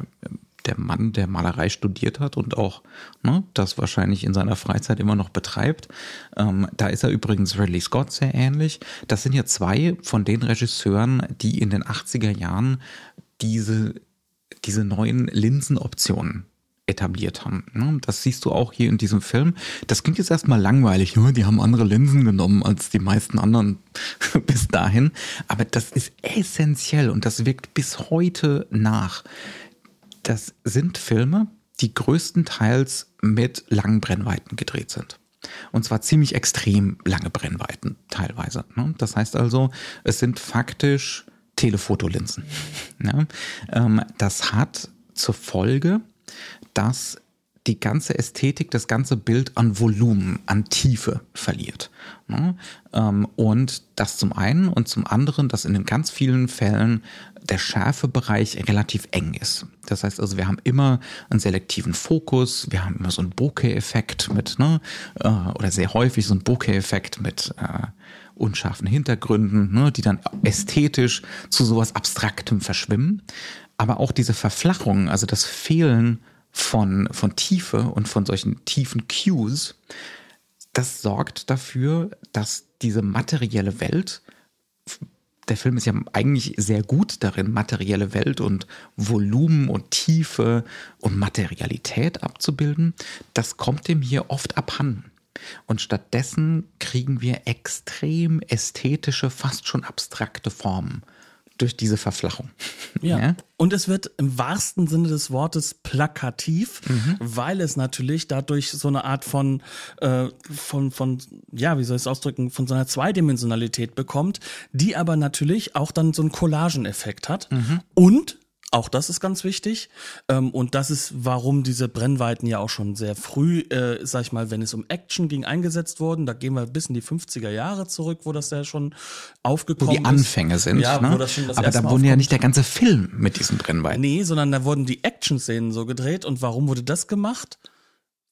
der Mann, der Malerei studiert hat und auch ne, das wahrscheinlich in seiner Freizeit immer noch betreibt. Ähm, da ist er übrigens Ridley Scott sehr ähnlich. Das sind ja zwei von den Regisseuren, die in den 80er Jahren diese, diese neuen Linsenoptionen etabliert haben. Ne? Das siehst du auch hier in diesem Film. Das klingt jetzt erstmal langweilig, ne? die haben andere Linsen genommen als die meisten anderen <laughs> bis dahin. Aber das ist essentiell und das wirkt bis heute nach. Das sind Filme, die größtenteils mit langen Brennweiten gedreht sind. Und zwar ziemlich extrem lange Brennweiten teilweise. Ne? Das heißt also, es sind faktisch Telefotolinsen. <laughs> Ähm, das hat zur Folge, dass die ganze Ästhetik, das ganze Bild an Volumen, an Tiefe verliert. Ne? Ähm, und das zum einen und zum anderen, dass in ganz vielen Fällen der Schärfebereich relativ eng ist. Das heißt also, wir haben immer einen selektiven Fokus, wir haben immer so einen Bokeh-Effekt mit, ne, äh, oder sehr häufig so einen Bokeh-Effekt mit äh, unscharfen Hintergründen, ne, die dann ästhetisch zu sowas Abstraktem verschwimmen. Aber auch diese Verflachung, also das Fehlen von, von Tiefe und von solchen tiefen Cues, das sorgt dafür, dass diese materielle Welt, der Film ist ja eigentlich sehr gut darin, materielle Welt und Volumen und Tiefe und Materialität abzubilden, das kommt dem hier oft abhanden. Und stattdessen kriegen wir extrem ästhetische, fast schon abstrakte Formen durch diese Verflachung. Ja. ja. Und es wird im wahrsten Sinne des Wortes plakativ, mhm. weil es natürlich dadurch so eine Art von, äh, von, von, ja, wie soll ich es ausdrücken, von so einer Zweidimensionalität bekommt, die aber natürlich auch dann so einen Collageneffekt hat. Mhm. Und auch das ist ganz wichtig. Ähm, und das ist, warum diese Brennweiten ja auch schon sehr früh, äh, sag ich mal, wenn es um Action ging, eingesetzt wurden. Da gehen wir bis in die 50er Jahre zurück, wo das ja schon aufgekommen ist. Wo die Anfänge sind. Ja, ne? wo das schon das Aber da wurde ja nicht der ganze Film mit diesen Brennweiten. Nee, sondern da wurden die Action-Szenen so gedreht. Und warum wurde das gemacht?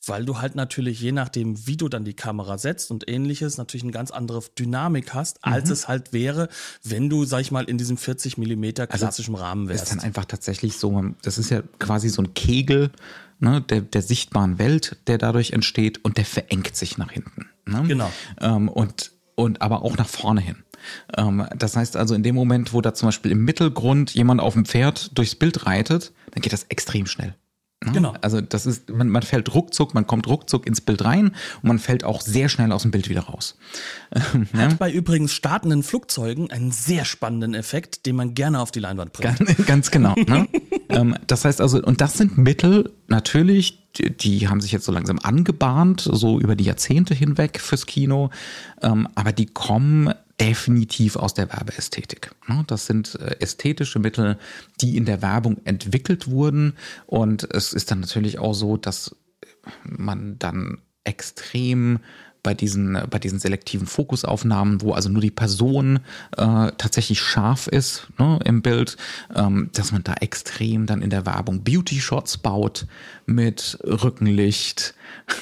Weil du halt natürlich je nachdem, wie du dann die Kamera setzt und ähnliches, natürlich eine ganz andere Dynamik hast, als mhm. es halt wäre, wenn du, sag ich mal, in diesem 40 Millimeter also klassischen also, Rahmen wärst. Das ist dann einfach tatsächlich so, das ist ja quasi so ein Kegel ne, der, der sichtbaren Welt, der dadurch entsteht und der verengt sich nach hinten. Ne? Genau. Ähm, und, und aber auch nach vorne hin. Ähm, das heißt also, in dem Moment, wo da zum Beispiel im Mittelgrund jemand auf dem Pferd durchs Bild reitet, dann geht das extrem schnell. Ne? Genau. Also das ist, man, man fällt ruckzuck, man kommt ruckzuck ins Bild rein und man fällt auch sehr schnell aus dem Bild wieder raus. <laughs> Hat bei übrigens startenden Flugzeugen einen sehr spannenden Effekt, den man gerne auf die Leinwand bringt. Ganz, <laughs> ganz genau. Ne? <laughs> ähm, das heißt also, und das sind Mittel natürlich, die, die, haben sich jetzt so langsam angebahnt, so über die Jahrzehnte hinweg fürs Kino, ähm, aber die kommen definitiv aus der Werbeästhetik. Das sind äh, ästhetische Mittel, die in der Werbung entwickelt wurden. Und es ist dann natürlich auch so, dass man dann extrem bei diesen, bei diesen selektiven Fokusaufnahmen, wo also nur die Person äh, tatsächlich scharf ist ne, im Bild, ähm, dass man da extrem dann in der Werbung Beauty-Shots baut mit Rückenlicht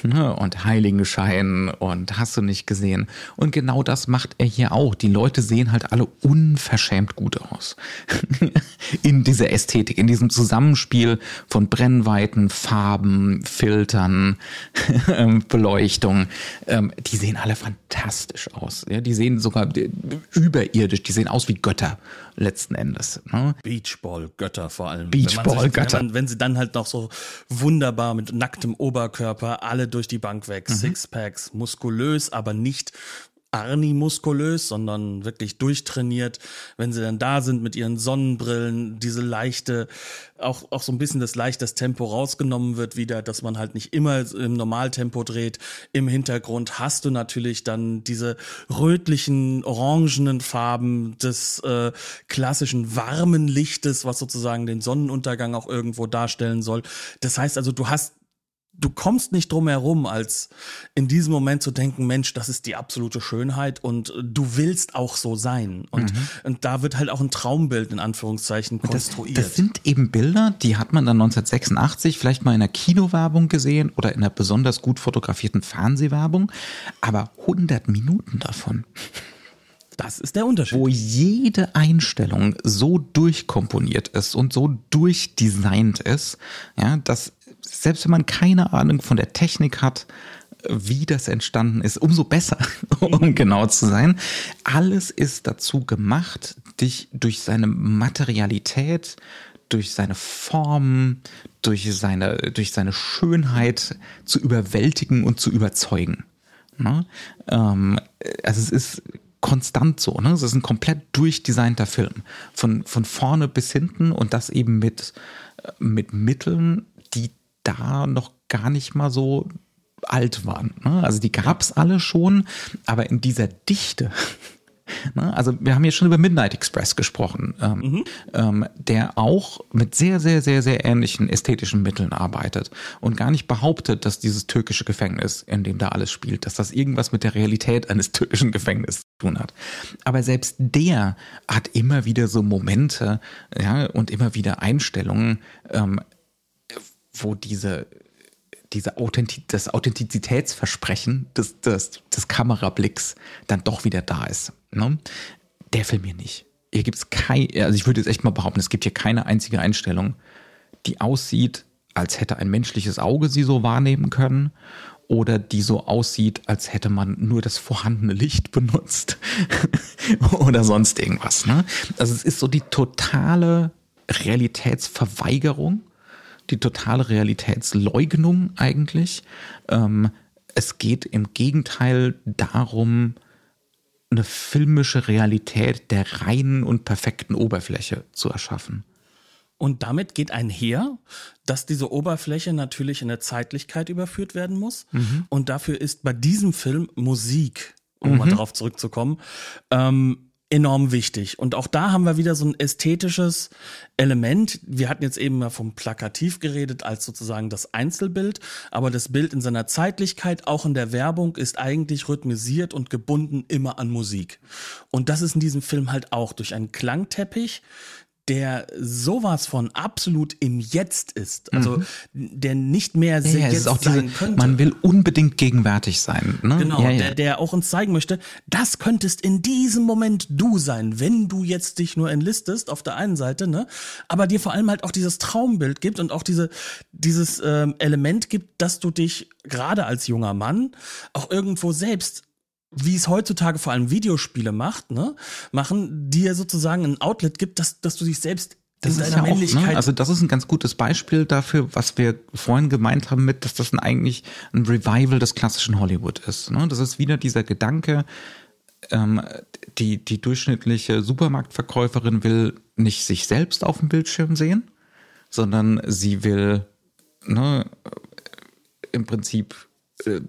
ne, und Heiligenschein und hast du nicht gesehen. Und genau das macht er hier auch. Die Leute sehen halt alle unverschämt gut aus. <laughs> in dieser Ästhetik, in diesem Zusammenspiel von Brennweiten, Farben, Filtern, <laughs> ähm, Beleuchtung. Ähm, die sehen alle fantastisch aus. Die sehen sogar überirdisch, die sehen aus wie Götter letzten Endes. Ne? Beachball-Götter vor allem. Beachball-Götter. Wenn, wenn, sie dann halt noch so wunderbar mit nacktem Oberkörper alle durch die Bank weg, mhm. Sixpacks, muskulös, aber nicht Arni-muskulös, sondern wirklich durchtrainiert. Wenn sie dann da sind mit ihren Sonnenbrillen, diese leichte, auch, auch so ein bisschen das leicht das Tempo rausgenommen wird wieder, dass man halt nicht immer im Normaltempo dreht. Im Hintergrund hast du natürlich dann diese rötlichen, orangenen Farben des äh, klassischen warmen Lichtes, was sozusagen den Sonnenuntergang auch irgendwo darstellen soll. Das heißt also, du hast du kommst nicht drum herum, als in diesem Moment zu denken, Mensch, das ist die absolute Schönheit und du willst auch so sein. Und, mhm. und da wird halt auch ein Traumbild in Anführungszeichen konstruiert. Das, das, sind eben Bilder, die hat man dann 1986 vielleicht mal in einer Kinowerbung gesehen oder in einer besonders gut fotografierten Fernsehwerbung, aber 100 Minuten davon Das ist der Unterschied. Wo jede Einstellung so durchkomponiert ist und so durchdesignt ist, ja, dass selbst wenn man keine Ahnung von der Technik hat, wie das entstanden ist, umso besser, <laughs> um genau zu sein. Alles ist dazu gemacht, dich durch seine Materialität, durch seine Form, durch seine, durch seine Schönheit zu überwältigen und zu überzeugen. Ne? Ähm, also es ist konstant so, ne? Es ist ein komplett durchdesignter Film. Von, von vorne bis hinten und das eben mit, mit Mitteln, da noch gar nicht mal so alt waren. Ne? Also die gab es alle schon, aber in dieser Dichte. <laughs> Ne? Also wir haben hier schon über Midnight Express gesprochen, ähm, mhm. ähm, der auch mit sehr, sehr, sehr, sehr ähnlichen ästhetischen Mitteln arbeitet und gar nicht behauptet, dass dieses türkische Gefängnis, in dem da alles spielt, dass das irgendwas mit der Realität eines <laughs> türkischen Gefängnisses zu tun hat. Aber selbst der hat immer wieder so Momente ja, und immer wieder Einstellungen, ähm, wo diese diese Authentiz das Authentizitätsversprechen des, des, des Kamerablicks dann doch wieder da ist. Ne? Der Film hier nicht. Hier gibt es kein, also ich würde jetzt echt mal behaupten, es gibt hier keine einzige Einstellung, die aussieht, als hätte ein menschliches Auge sie so wahrnehmen können oder die so aussieht, als hätte man nur das vorhandene Licht <laughs> benutzt <laughs> oder sonst irgendwas. Ne? Also es ist so die totale Realitätsverweigerung die totale Realitätsleugnung eigentlich. Ähm, es geht im Gegenteil darum, eine filmische Realität der reinen und perfekten Oberfläche zu erschaffen. Und damit geht einher, dass diese Oberfläche natürlich in der Zeitlichkeit überführt werden muss. Mhm. Und dafür ist bei diesem Film Musik, um mhm. mal darauf zurückzukommen, ähm, enorm wichtig. Und auch da haben wir wieder so ein ästhetisches Element. Wir hatten jetzt eben mal vom Plakativ geredet als sozusagen das Einzelbild, aber das Bild in seiner Zeitlichkeit, auch in der Werbung, ist eigentlich rhythmisiert und gebunden immer an Musik. Und das ist in diesem Film halt auch durch einen Klangteppich, der sowas von absolut im Jetzt ist, also mhm. der nicht mehr sehr ja, jetzt auch sein diese, könnte. Man will unbedingt gegenwärtig sein. Ne? Genau, ja, ja. Der, der auch uns zeigen möchte, das könntest in diesem Moment du sein, wenn du jetzt dich nur entlistest auf der einen Seite, ne, aber dir vor allem halt auch dieses Traumbild gibt und auch diese dieses ähm, Element gibt, dass du dich gerade als junger Mann auch irgendwo selbst wie es heutzutage vor allem Videospiele macht, ne, machen, dir sozusagen ein Outlet gibt, dass, dass du dich selbst das ist ja auch, ne? Also das ist ein ganz gutes Beispiel dafür, was wir vorhin gemeint haben mit, dass das ein, eigentlich ein Revival des klassischen Hollywood ist. Ne? Das ist wieder dieser Gedanke, ähm, die, die durchschnittliche Supermarktverkäuferin will nicht sich selbst auf dem Bildschirm sehen, sondern sie will ne, im Prinzip äh,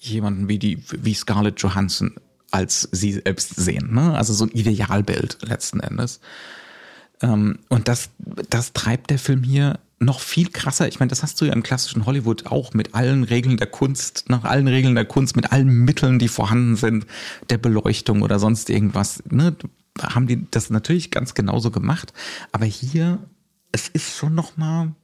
jemanden wie die, wie Scarlett Johansson als sie selbst sehen. Ne? Also so ein Idealbild letzten Endes. Ähm, und das, das treibt der Film hier noch viel krasser. Ich meine, das hast du ja im klassischen Hollywood auch mit allen Regeln der Kunst, nach allen Regeln der Kunst, mit allen Mitteln, die vorhanden sind, der Beleuchtung oder sonst irgendwas. Ne? Haben die das natürlich ganz genauso gemacht. Aber hier, es ist schon noch mal,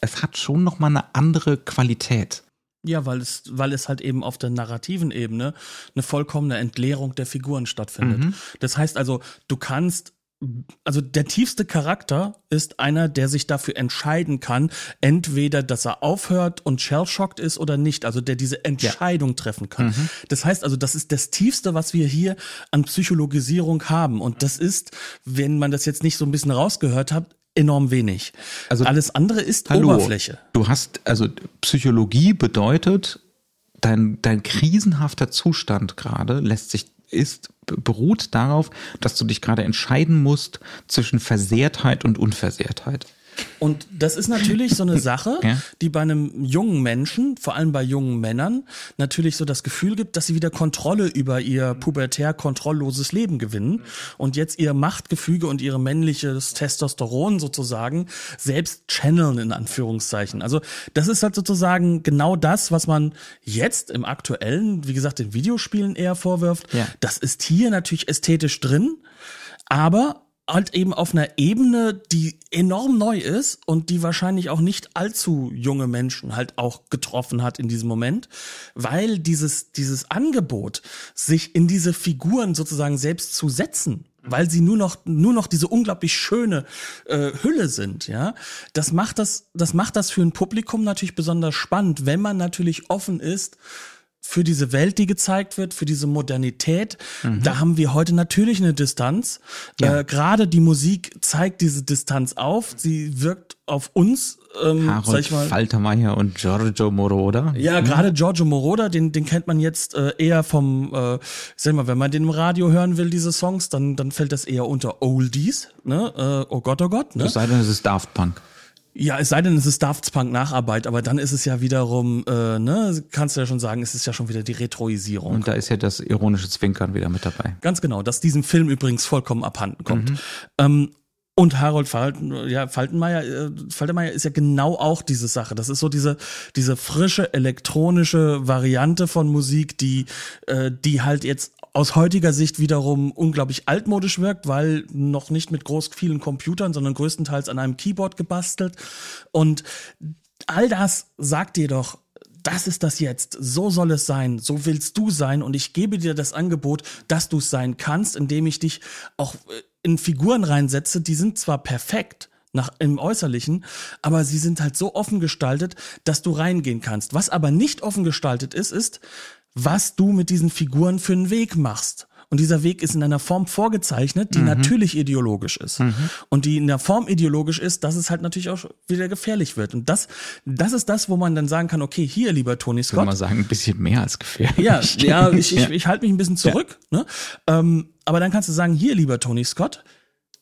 es hat schon noch mal eine andere Qualität. Ja, weil es, weil es halt eben auf der narrativen Ebene eine vollkommene Entleerung der Figuren stattfindet. Mhm. Das heißt also, du kannst also der tiefste Charakter ist einer, der sich dafür entscheiden kann, entweder, dass er aufhört und shell-shocked ist oder nicht, also der diese Entscheidung ja. treffen kann. Mhm. Das heißt also, das ist das tiefste, was wir hier an Psychologisierung haben und das ist, wenn man das jetzt nicht so ein bisschen rausgehört hat, enorm wenig. Also alles andere ist hallo, Oberfläche. Du hast also Psychologie bedeutet, dein dein krisenhafter Zustand gerade lässt sich ist beruht darauf, dass du dich gerade entscheiden musst zwischen Versehrtheit und Unversehrtheit. Und das ist natürlich so eine <laughs> Sache, ja. die bei einem jungen Menschen, vor allem bei jungen Männern, natürlich so das Gefühl gibt, dass sie wieder Kontrolle über ihr pubertär kontrollloses Leben gewinnen und jetzt ihr Machtgefüge und ihre männliches Testosteron sozusagen selbst channeln in Anführungszeichen. Also das ist halt sozusagen genau das, was man jetzt im aktuellen, wie gesagt, den Videospielen eher vorwirft. Ja. Das ist hier natürlich ästhetisch drin, aber halt eben auf einer Ebene, die enorm neu ist und die wahrscheinlich auch nicht allzu junge Menschen halt auch getroffen hat in diesem Moment, weil dieses, dieses Angebot, sich in diese Figuren sozusagen selbst zu setzen, weil sie nur noch nur noch diese unglaublich schöne äh, Hülle sind, ja. Das macht das das macht das für ein Publikum natürlich besonders spannend, wenn man natürlich offen ist für diese Welt, die gezeigt wird, für diese Modernität. Mhm. Da haben wir heute natürlich eine Distanz. Ja. Äh, Gerade die Musik zeigt diese Distanz auf. Sie wirkt auf uns. Ähm, Harold sag ich mal, Faltermeier und Giorgio Moroder. Ja, mhm. gerade Giorgio Moroder, den, den kennt man jetzt äh, eher vom, äh, sag mal, wenn man den im Radio hören will, diese Songs, dann, dann fällt das eher unter Oldies. Ne? Äh, oh Gott, oh Gott. Ne? Es sei denn, es ist Daft Punk. Ja, es sei denn, es ist Daft Punk Nacharbeit, aber dann ist es ja wiederum, äh, ne, kannst du ja schon sagen, es ist ja schon wieder die Retroisierung. Und da ist ja das ironische Zwinkern wieder mit dabei. Ganz genau, dass diesem Film übrigens vollkommen abhanden kommt. Mhm. Ähm, und Harold Falten, ja, Faltenmeier, äh, Faltenmeier ist ja genau auch diese Sache. Das ist so diese, diese frische elektronische Variante von Musik, die, äh, die halt jetzt aus heutiger Sicht wiederum unglaublich altmodisch wirkt, weil noch nicht mit groß vielen Computern, sondern größtenteils an einem Keyboard gebastelt. Und all das sagt dir doch, das ist das jetzt, so soll es sein, so willst du sein und ich gebe dir das Angebot, dass du es sein kannst, indem ich dich auch äh, in Figuren reinsetze, die sind zwar perfekt, nach im Äußerlichen, aber sie sind halt so offen gestaltet, dass du reingehen kannst. Was aber nicht offen gestaltet ist, ist, was du mit diesen Figuren für einen Weg machst. Und dieser Weg ist in einer Form vorgezeichnet, die mhm. natürlich ideologisch ist. Mhm. Und die in der Form ideologisch ist, dass es halt natürlich auch wieder gefährlich wird. Und das, das ist das, wo man dann sagen kann, okay, hier, lieber Tony Scott. Ich würde mal sagen, ein bisschen mehr als gefährlich. Ja, ja, ich, <laughs> ich, ich halte mich ein bisschen zurück. Ja. Ne? Ähm, aber dann kannst du sagen, hier, lieber Tony Scott,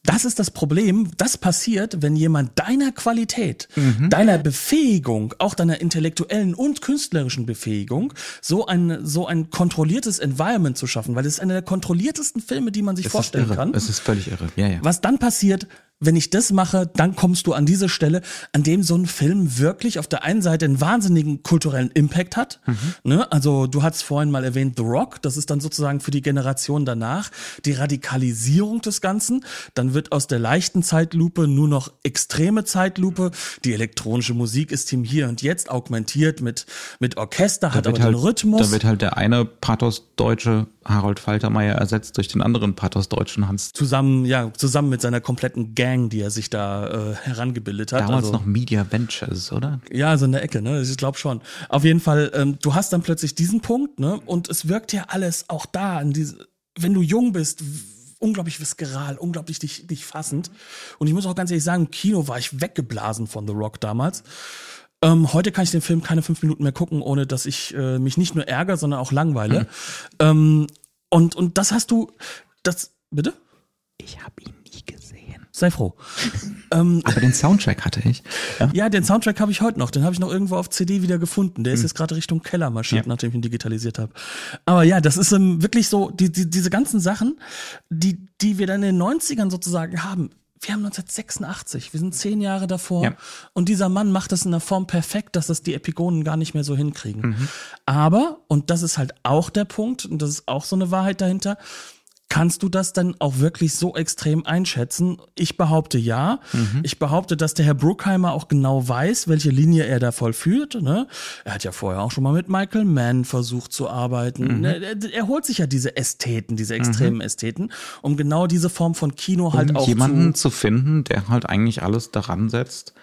das ist das Problem. Das passiert, wenn jemand deiner Qualität, mhm. deiner Befähigung, auch deiner intellektuellen und künstlerischen Befähigung, so ein, so ein kontrolliertes Environment zu schaffen, weil es ist einer der kontrolliertesten Filme, die man sich es vorstellen kann. Es ist völlig irre. Ja, ja. Was dann passiert, wenn ich das mache, dann kommst du an diese Stelle, an dem so ein Film wirklich auf der einen Seite einen wahnsinnigen kulturellen Impact hat. Mhm. Ne? Also du hast vorhin mal erwähnt The Rock, das ist dann sozusagen für die Generation danach die Radikalisierung des Ganzen. Dann wird aus der leichten Zeitlupe nur noch extreme Zeitlupe. Die elektronische Musik ist ihm hier und jetzt augmentiert mit, mit Orchester, da hat aber halt, den Rhythmus. Da wird halt der eine Pathos-Deutsche Harold Faltermeier ersetzt durch den anderen Pathos-Deutschen Hans. Zusammen, ja, zusammen mit seiner kompletten Gang, die er sich da äh, herangebildet hat. Damals also, noch Media Ventures, oder? Ja, so in der Ecke, ne? Ich glaube schon. Auf jeden Fall, ähm, du hast dann plötzlich diesen Punkt, ne? Und es wirkt ja alles auch da, in diese, wenn du jung bist, unglaublich viskaral, unglaublich dich, dich fassend. Und ich muss auch ganz ehrlich sagen, im Kino war ich weggeblasen von The Rock damals. Ähm, heute kann ich den Film keine fünf Minuten mehr gucken, ohne dass ich äh, mich nicht nur ärgere, sondern auch langweile. Mhm. Ähm, und, und das hast du, das, bitte? Ich habe ihn. Sei froh. <laughs> ähm, Aber den Soundtrack hatte ich. Ja, ja den Soundtrack habe ich heute noch. Den habe ich noch irgendwo auf CD wieder gefunden. Der ist mhm. jetzt gerade Richtung Keller marschiert, ja. nachdem ich ihn digitalisiert habe. Aber ja, das ist ähm, wirklich so, die, die, diese ganzen Sachen, die, die wir dann in den 90ern sozusagen haben, wir haben 1986, wir sind zehn Jahre davor ja. und dieser Mann macht das in einer Form perfekt, dass das die Epigonen gar nicht mehr so hinkriegen. Mhm. Aber, und das ist halt auch der Punkt, und das ist auch so eine Wahrheit dahinter, Kannst du das dann auch wirklich so extrem einschätzen? Ich behaupte ja. Mhm. Ich behaupte, dass der Herr Bruckheimer auch genau weiß, welche Linie er da vollführt. Ne? Er hat ja vorher auch schon mal mit Michael Mann versucht zu arbeiten. Mhm. Er, er, holt sich ja diese Ästheten, diese extremen mhm. Ästheten, um genau diese Form von Kino halt um auch jemanden zu, zu finden, der halt eigentlich alles daran setzt,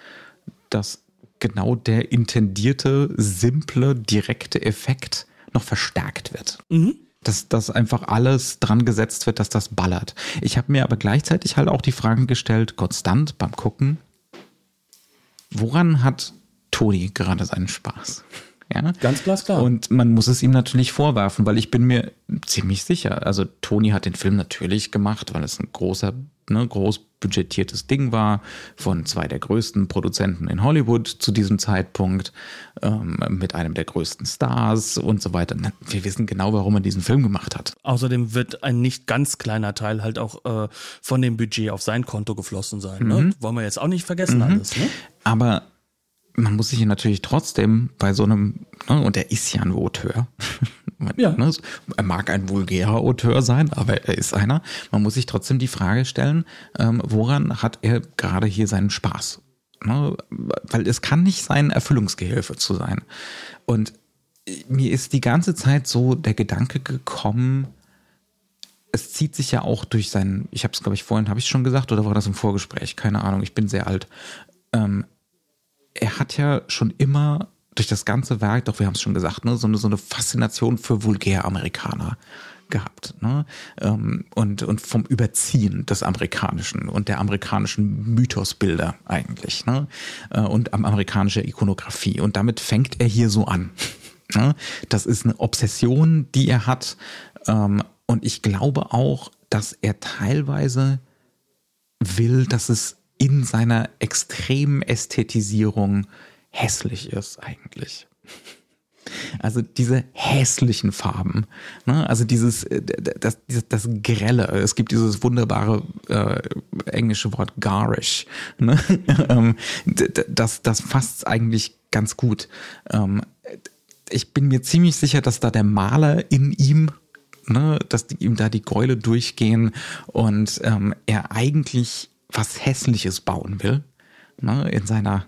dass genau der intendierte, simple, direkte Effekt noch verstärkt wird. Mhm dass das einfach alles dran gesetzt wird, dass das ballert. Ich habe mir aber gleichzeitig halt auch die Fragen gestellt, konstant beim Gucken, woran hat Toni gerade seinen Spaß? Ja? Ganz klar, klar. Und man muss es ihm natürlich vorwerfen, weil ich bin mir ziemlich sicher, also Toni hat den Film natürlich gemacht, weil es ein großer ne, groß budgetiertes Ding war, von zwei der größten Produzenten in Hollywood zu diesem Zeitpunkt, ähm, mit einem der größten Stars und so weiter. Wir wissen genau, warum er diesen Film gemacht hat. Außerdem wird ein nicht ganz kleiner Teil halt auch äh, von dem Budget auf sein Konto geflossen sein. Ne? Mhm. Wollen wir jetzt auch nicht vergessen mhm. alles. Ne? Aber man muss sich natürlich trotzdem bei so einem, ne, und er ist ja ein Voteur, <laughs> Ja. Ne, er mag ein vulgärer Auteur sein, aber er ist einer. Man muss sich trotzdem die Frage stellen, ähm, woran hat er gerade hier seinen Spaß? Ne? Weil es kann nicht sein, Erfüllungsgehilfe zu sein. Und mir ist die ganze Zeit so der Gedanke gekommen, es zieht sich ja auch durch sein, ich habe es glaube ich vorhin, habe ich schon gesagt oder war das im Vorgespräch? Keine Ahnung, ich bin sehr alt. Ähm, er hat ja schon immer durch das ganze Werk, doch wir haben es schon gesagt, ne, so eine, so eine Faszination für Vulgär-Amerikaner gehabt. Ne? Ähm, und, und vom Überziehen des Amerikanischen und der amerikanischen Mythosbilder eigentlich. Ne? Äh, und am amerikanischer Ikonografie. Und damit fängt er hier so an. <laughs> Ne? Das ist eine Obsession, die er hat. Ähm, und ich glaube auch, dass er teilweise will, dass es in seiner extremen Ästhetisierung hässlich ist eigentlich. <laughs> Also diese hässlichen Farben, ne? also dieses äh, das, das, das Grelle. Es gibt dieses wunderbare äh, englische Wort garish. Ne? <laughs> Ähm, das, das fasst eigentlich ganz gut. Ähm, ich bin mir ziemlich sicher, dass da der Maler in ihm Ne, dass ihm da die Gäule durchgehen und ähm, er eigentlich was Hässliches bauen will, ne, in seiner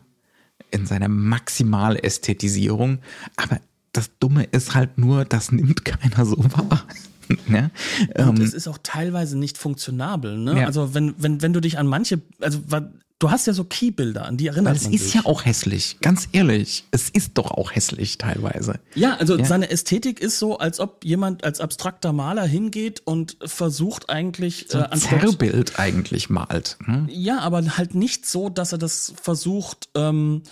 in seiner Maximalästhetisierung. Aber das Dumme ist halt nur, das nimmt keiner so wahr. Ja, <laughs> und ähm, es ist auch teilweise nicht funktionabel. Ne? Ja. Also wenn, wenn, wenn du dich an manche, also du hast ja so Keybilder, an die erinnert Weil man sich. Es ist ja auch hässlich, ganz ehrlich. Es ist doch auch hässlich teilweise. Ja, also ja. seine Ästhetik ist so, als ob jemand als abstrakter Maler hingeht und versucht eigentlich so ein äh, Zerrbild eigentlich malt. Hm? Ja, aber halt nicht so, dass er das versucht ähm,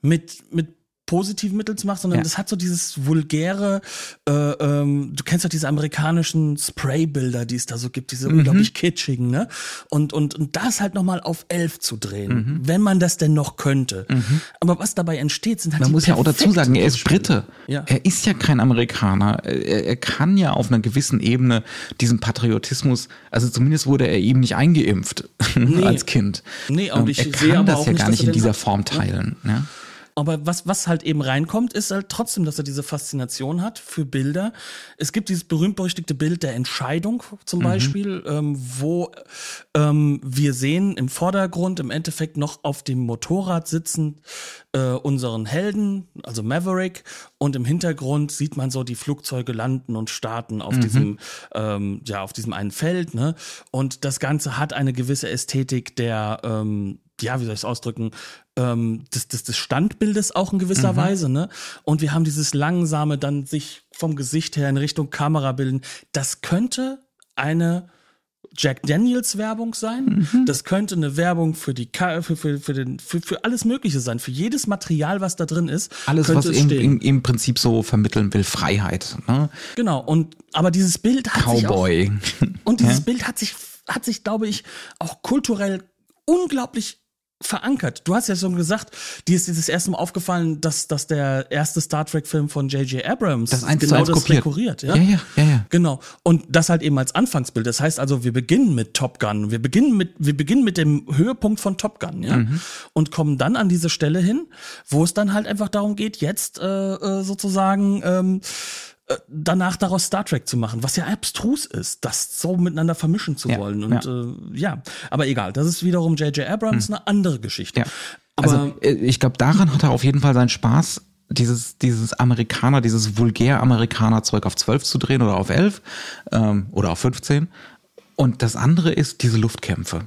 mit mit positiven Mittel zu machen, sondern ja. das hat so dieses vulgäre, äh, ähm, du kennst ja diese amerikanischen Spraybilder, die es da so gibt, diese mhm. unglaublich kitschigen, ne? Und, und, und das halt nochmal auf elf zu drehen, mhm. wenn man das denn noch könnte. Mhm. Aber was dabei entsteht, sind halt Man muss ja auch dazu sagen, er ist Brite. Ja. Er ist ja kein Amerikaner. Er, er kann ja auf einer gewissen Ebene diesen Patriotismus, also zumindest wurde er eben nicht eingeimpft <laughs> nee. als Kind. Nee, und ähm, ich er kann das ja gar nicht in dieser Form teilen. Ja? Aber was, was halt eben reinkommt, ist halt trotzdem, dass er diese Faszination hat für Bilder. Es gibt dieses berühmt-berüchtigte Bild der Entscheidung zum mhm. Beispiel, ähm, wo ähm, wir sehen im Vordergrund im Endeffekt noch auf dem Motorrad sitzen äh, unseren Helden, also Maverick, und im Hintergrund sieht man so die Flugzeuge landen und starten auf mhm. diesem, ähm, ja, auf diesem einen Feld, ne? Und das Ganze hat eine gewisse Ästhetik der, ähm, ja, wie soll ich es ausdrücken, ähm, des, des, des Standbildes auch in gewisser mhm. Weise, ne? Und wir haben dieses langsame dann sich vom Gesicht her in Richtung Kamera bilden. Das könnte eine Jack Daniels Werbung sein. Mhm. Das könnte eine Werbung für die für, für, für, den, für, für alles Mögliche sein. Für jedes Material, was da drin ist. Alles, was im, im, im, Prinzip so vermitteln will, Freiheit. Ne? Genau. Und aber dieses Bild hat Cowboy. sich auch, und dieses <laughs> ja? Bild hat sich hat sich, glaube ich, auch kulturell unglaublich verankert. Du hast ja schon gesagt, dir ist dieses erste Mal aufgefallen, dass, dass der erste Star Trek-Film von J.J. Abrams das eins genau das kopiert. dekoriert. Ja? Ja, ja, ja, ja. Genau. Und das halt eben als Anfangsbild. Das heißt also, wir beginnen mit Top Gun. Wir beginnen mit, wir beginnen mit dem Höhepunkt von Top Gun, ja. Mhm. Und kommen dann an diese Stelle hin, wo es dann halt einfach darum geht, jetzt äh, äh sozusagen ähm, äh, danach daraus Star Trek zu machen, was ja abstrus ist, das so miteinander vermischen zu ja, wollen. Und ja. Äh, ja, aber egal, das ist wiederum J.J. Abrams hm. eine andere Geschichte. Ja. Aber also äh, ich glaube, daran hat er auf jeden Fall seinen Spaß, dieses, dieses Amerikaner, dieses vulgär-Amerikaner-Zeug auf 12 zu drehen oder auf 11 ähm, oder auf 15. Und das andere ist diese Luftkämpfe.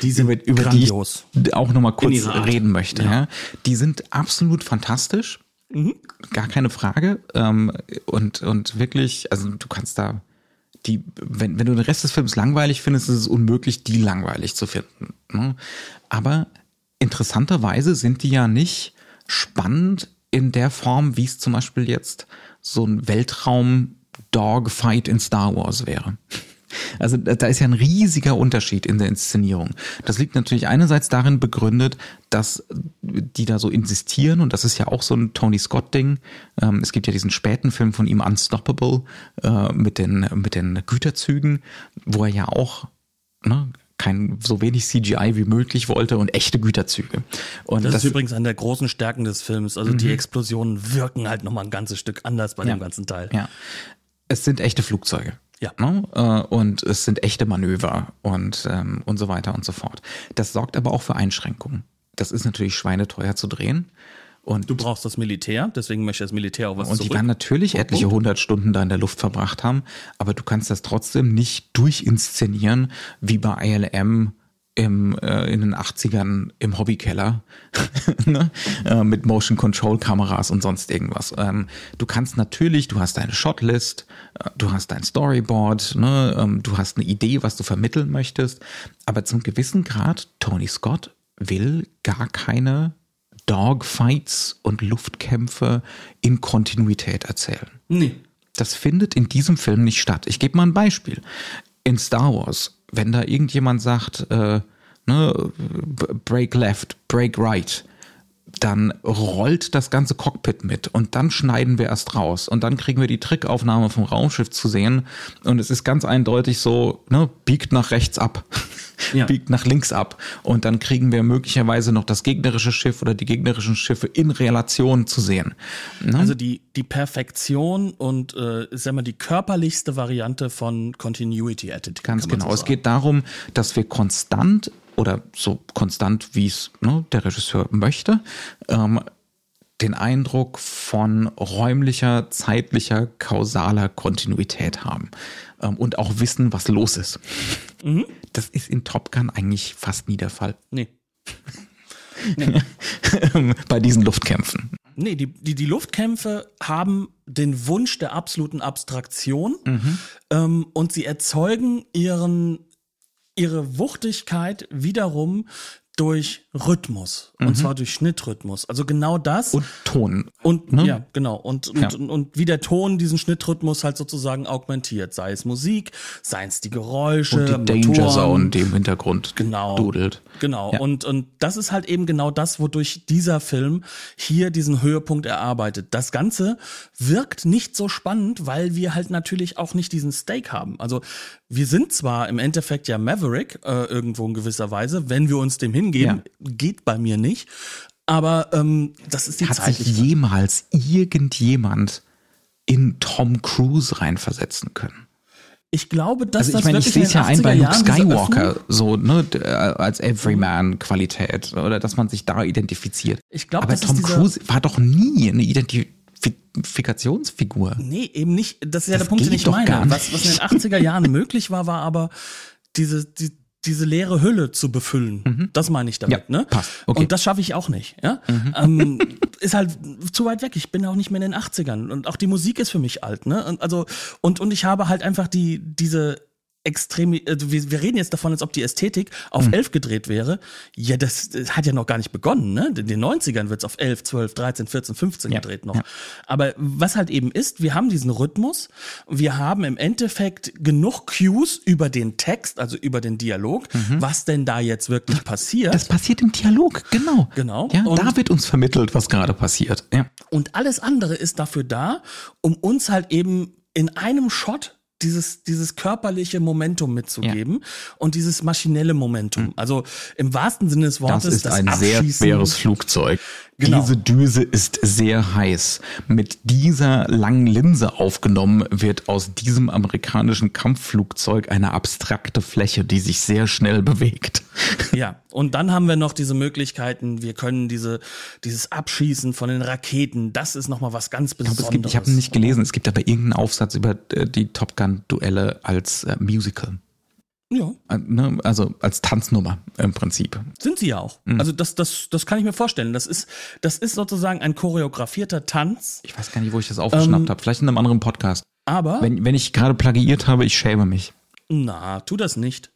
Die sind über, über grandios. die ich auch nochmal kurz reden möchte. Ja. Die sind absolut fantastisch. Mhm. Gar keine Frage. Ähm, und, und wirklich, also du kannst da die, wenn, wenn du den Rest des Films langweilig findest, ist es unmöglich, die langweilig zu finden. Ne? Aber interessanterweise sind die ja nicht spannend in der Form, wie es zum Beispiel jetzt so ein Weltraum-Dogfight in Star Wars wäre. Also da ist ja ein riesiger Unterschied in der Inszenierung. Das liegt natürlich einerseits darin begründet, dass die da so insistieren und das ist ja auch so ein Tony Scott Ding. Ähm, es gibt ja diesen späten Film von ihm Unstoppable äh, mit den mit den Güterzügen, wo er ja auch ne, kein so wenig CGI wie möglich wollte und echte Güterzüge. Und das, das ist übrigens eine der großen Stärken des Films. Also mhm. die Explosionen wirken halt nochmal ein ganzes Stück anders bei ja. dem ganzen Teil. Ja. Es sind echte Flugzeuge. Ja. Ne? Äh, und es sind echte Manöver und, ähm, und so weiter und so fort. Das sorgt aber auch für Einschränkungen. Das ist natürlich schweineteuer zu drehen. Und du brauchst das Militär, deswegen möchte das Militär auch was Und zurück. die werden natürlich etliche hundert Stunden da in der Luft verbracht haben, aber du kannst das trotzdem nicht durchinszenieren, wie bei ILM im, äh, in den 80ern im Hobbykeller <laughs> ne? äh, mit Motion Control Kameras und sonst irgendwas. Ähm, du kannst natürlich, du hast deine Shotlist, äh, du hast dein Storyboard, ne? ähm, du hast eine Idee, was du vermitteln möchtest, aber zum gewissen Grad, Tony Scott will gar keine Dogfights und Luftkämpfe in Kontinuität erzählen. Nee. Das findet in diesem Film nicht statt. Ich gebe mal ein Beispiel. In Star Wars, wenn da irgendjemand sagt, äh, ne, break left, break right, dann rollt das ganze Cockpit mit und dann schneiden wir erst raus und dann kriegen wir die Trickaufnahme vom Raumschiff zu sehen und es ist ganz eindeutig so, ne, biegt nach rechts ab, <laughs> ja. biegt nach links ab und dann kriegen wir möglicherweise noch das gegnerische Schiff oder die gegnerischen Schiffe in Relation zu sehen. Ne? Also die, die Perfektion und äh, ist ja mal die körperlichste Variante von Continuity Editing. Ganz genau. So es geht darum, dass wir konstant oder so konstant, wie es ne, der Regisseur möchte, ähm, den Eindruck von räumlicher, zeitlicher, kausaler Kontinuität haben ähm, und auch wissen, was los ist. Mhm. Das ist in Top Gun eigentlich fast nie der Fall. Nee. <laughs> nee. Bei diesen Luftkämpfen. Nee, die, die, die Luftkämpfe haben den Wunsch der absoluten Abstraktion mhm. ähm, und sie erzeugen ihren ihre Wuchtigkeit wiederum durch Rhythmus. Mhm. Und zwar durch Schnittrhythmus. Also genau das. Und Ton. Und ne? ja, genau. Und, und, ja. und, und, wie der Ton diesen Schnittrhythmus halt sozusagen augmentiert. Sei es Musik, seien es die Geräusche. Und die Motoren. Danger Zone, die im Hintergrund genau, dudelt. Genau. Ja. Und, und das ist halt eben genau das, wodurch dieser Film hier diesen Höhepunkt erarbeitet. Das Ganze wirkt nicht so spannend, weil wir halt natürlich auch nicht diesen Stake haben. Also wir sind zwar im Endeffekt ja Maverick äh, irgendwo in gewisser Weise, wenn wir uns dem hingeben, ja. Geht bei mir nicht. Aber ähm, das ist die Hat sich jemals irgendjemand in Tom Cruise reinversetzen können? Ich glaube, dass also ich das meine, ich sehe es ja ein bei Luke Skywalker, so ne, äh, als Everyman-Qualität oder dass man sich da identifiziert. Ich glaube, aber Tom Cruise war doch nie eine Identität Fikationsfigur. Nee, eben nicht. Das ist ja das der Punkt, den ich meine. Was, was in den 80er Jahren möglich war, war aber diese, die, diese leere Hülle zu befüllen. Mhm. Das meine ich damit, ja, ne? Passt. Okay. Und das schaffe ich auch nicht, ja? Mhm. Ähm, ist halt zu weit weg. Ich bin auch nicht mehr in den 80ern und auch die Musik ist für mich alt, ne? Und also und und ich habe halt einfach die diese extrem, also wir, wir reden jetzt davon, als ob die Ästhetik auf mhm. 11 gedreht wäre. Ja, das, das, hat ja noch gar nicht begonnen, ne? In den 90ern wird's auf 11, 12, 13, 14, 15 ja. gedreht noch. Ja. Aber was halt eben ist, wir haben diesen Rhythmus, wir haben im Endeffekt genug Cues über den Text, also über den Dialog, mhm. was denn da jetzt wirklich passiert. Das passiert im Dialog, genau. Genau. Ja, und, da wird uns vermittelt, was gerade passiert. Ja. Und alles andere ist dafür da, um uns halt eben in einem Shot dieses, dieses körperliche Momentum mitzugeben ja. und dieses maschinelle Momentum. Mhm. Also im wahrsten Sinne des Wortes. Das ist das ein Abschießen. sehr schweres Flugzeug. Genau. Diese Düse ist sehr heiß. Mit dieser langen Linse aufgenommen wird aus diesem amerikanischen Kampfflugzeug eine abstrakte Fläche, die sich sehr schnell bewegt. <laughs> Ja, und dann haben wir noch diese Möglichkeiten, wir können diese, dieses Abschießen von den Raketen, das ist nochmal was ganz Besonderes. Ich, ich habe nicht gelesen, es gibt aber irgendeinen Aufsatz über äh, die Top Gun-Duelle als äh, Musical. Ja. Äh, ne, also als Tanznummer im Prinzip. Sind sie ja auch. Mhm. Also das, das, das kann ich mir vorstellen. Das ist, das ist sozusagen ein choreografierter Tanz. Ich weiß gar nicht, wo ich das aufgeschnappt ähm, habe. Vielleicht in einem anderen Podcast. Aber. Wenn, wenn ich gerade plagiiert habe, ich schäme mich. Na, tu das nicht.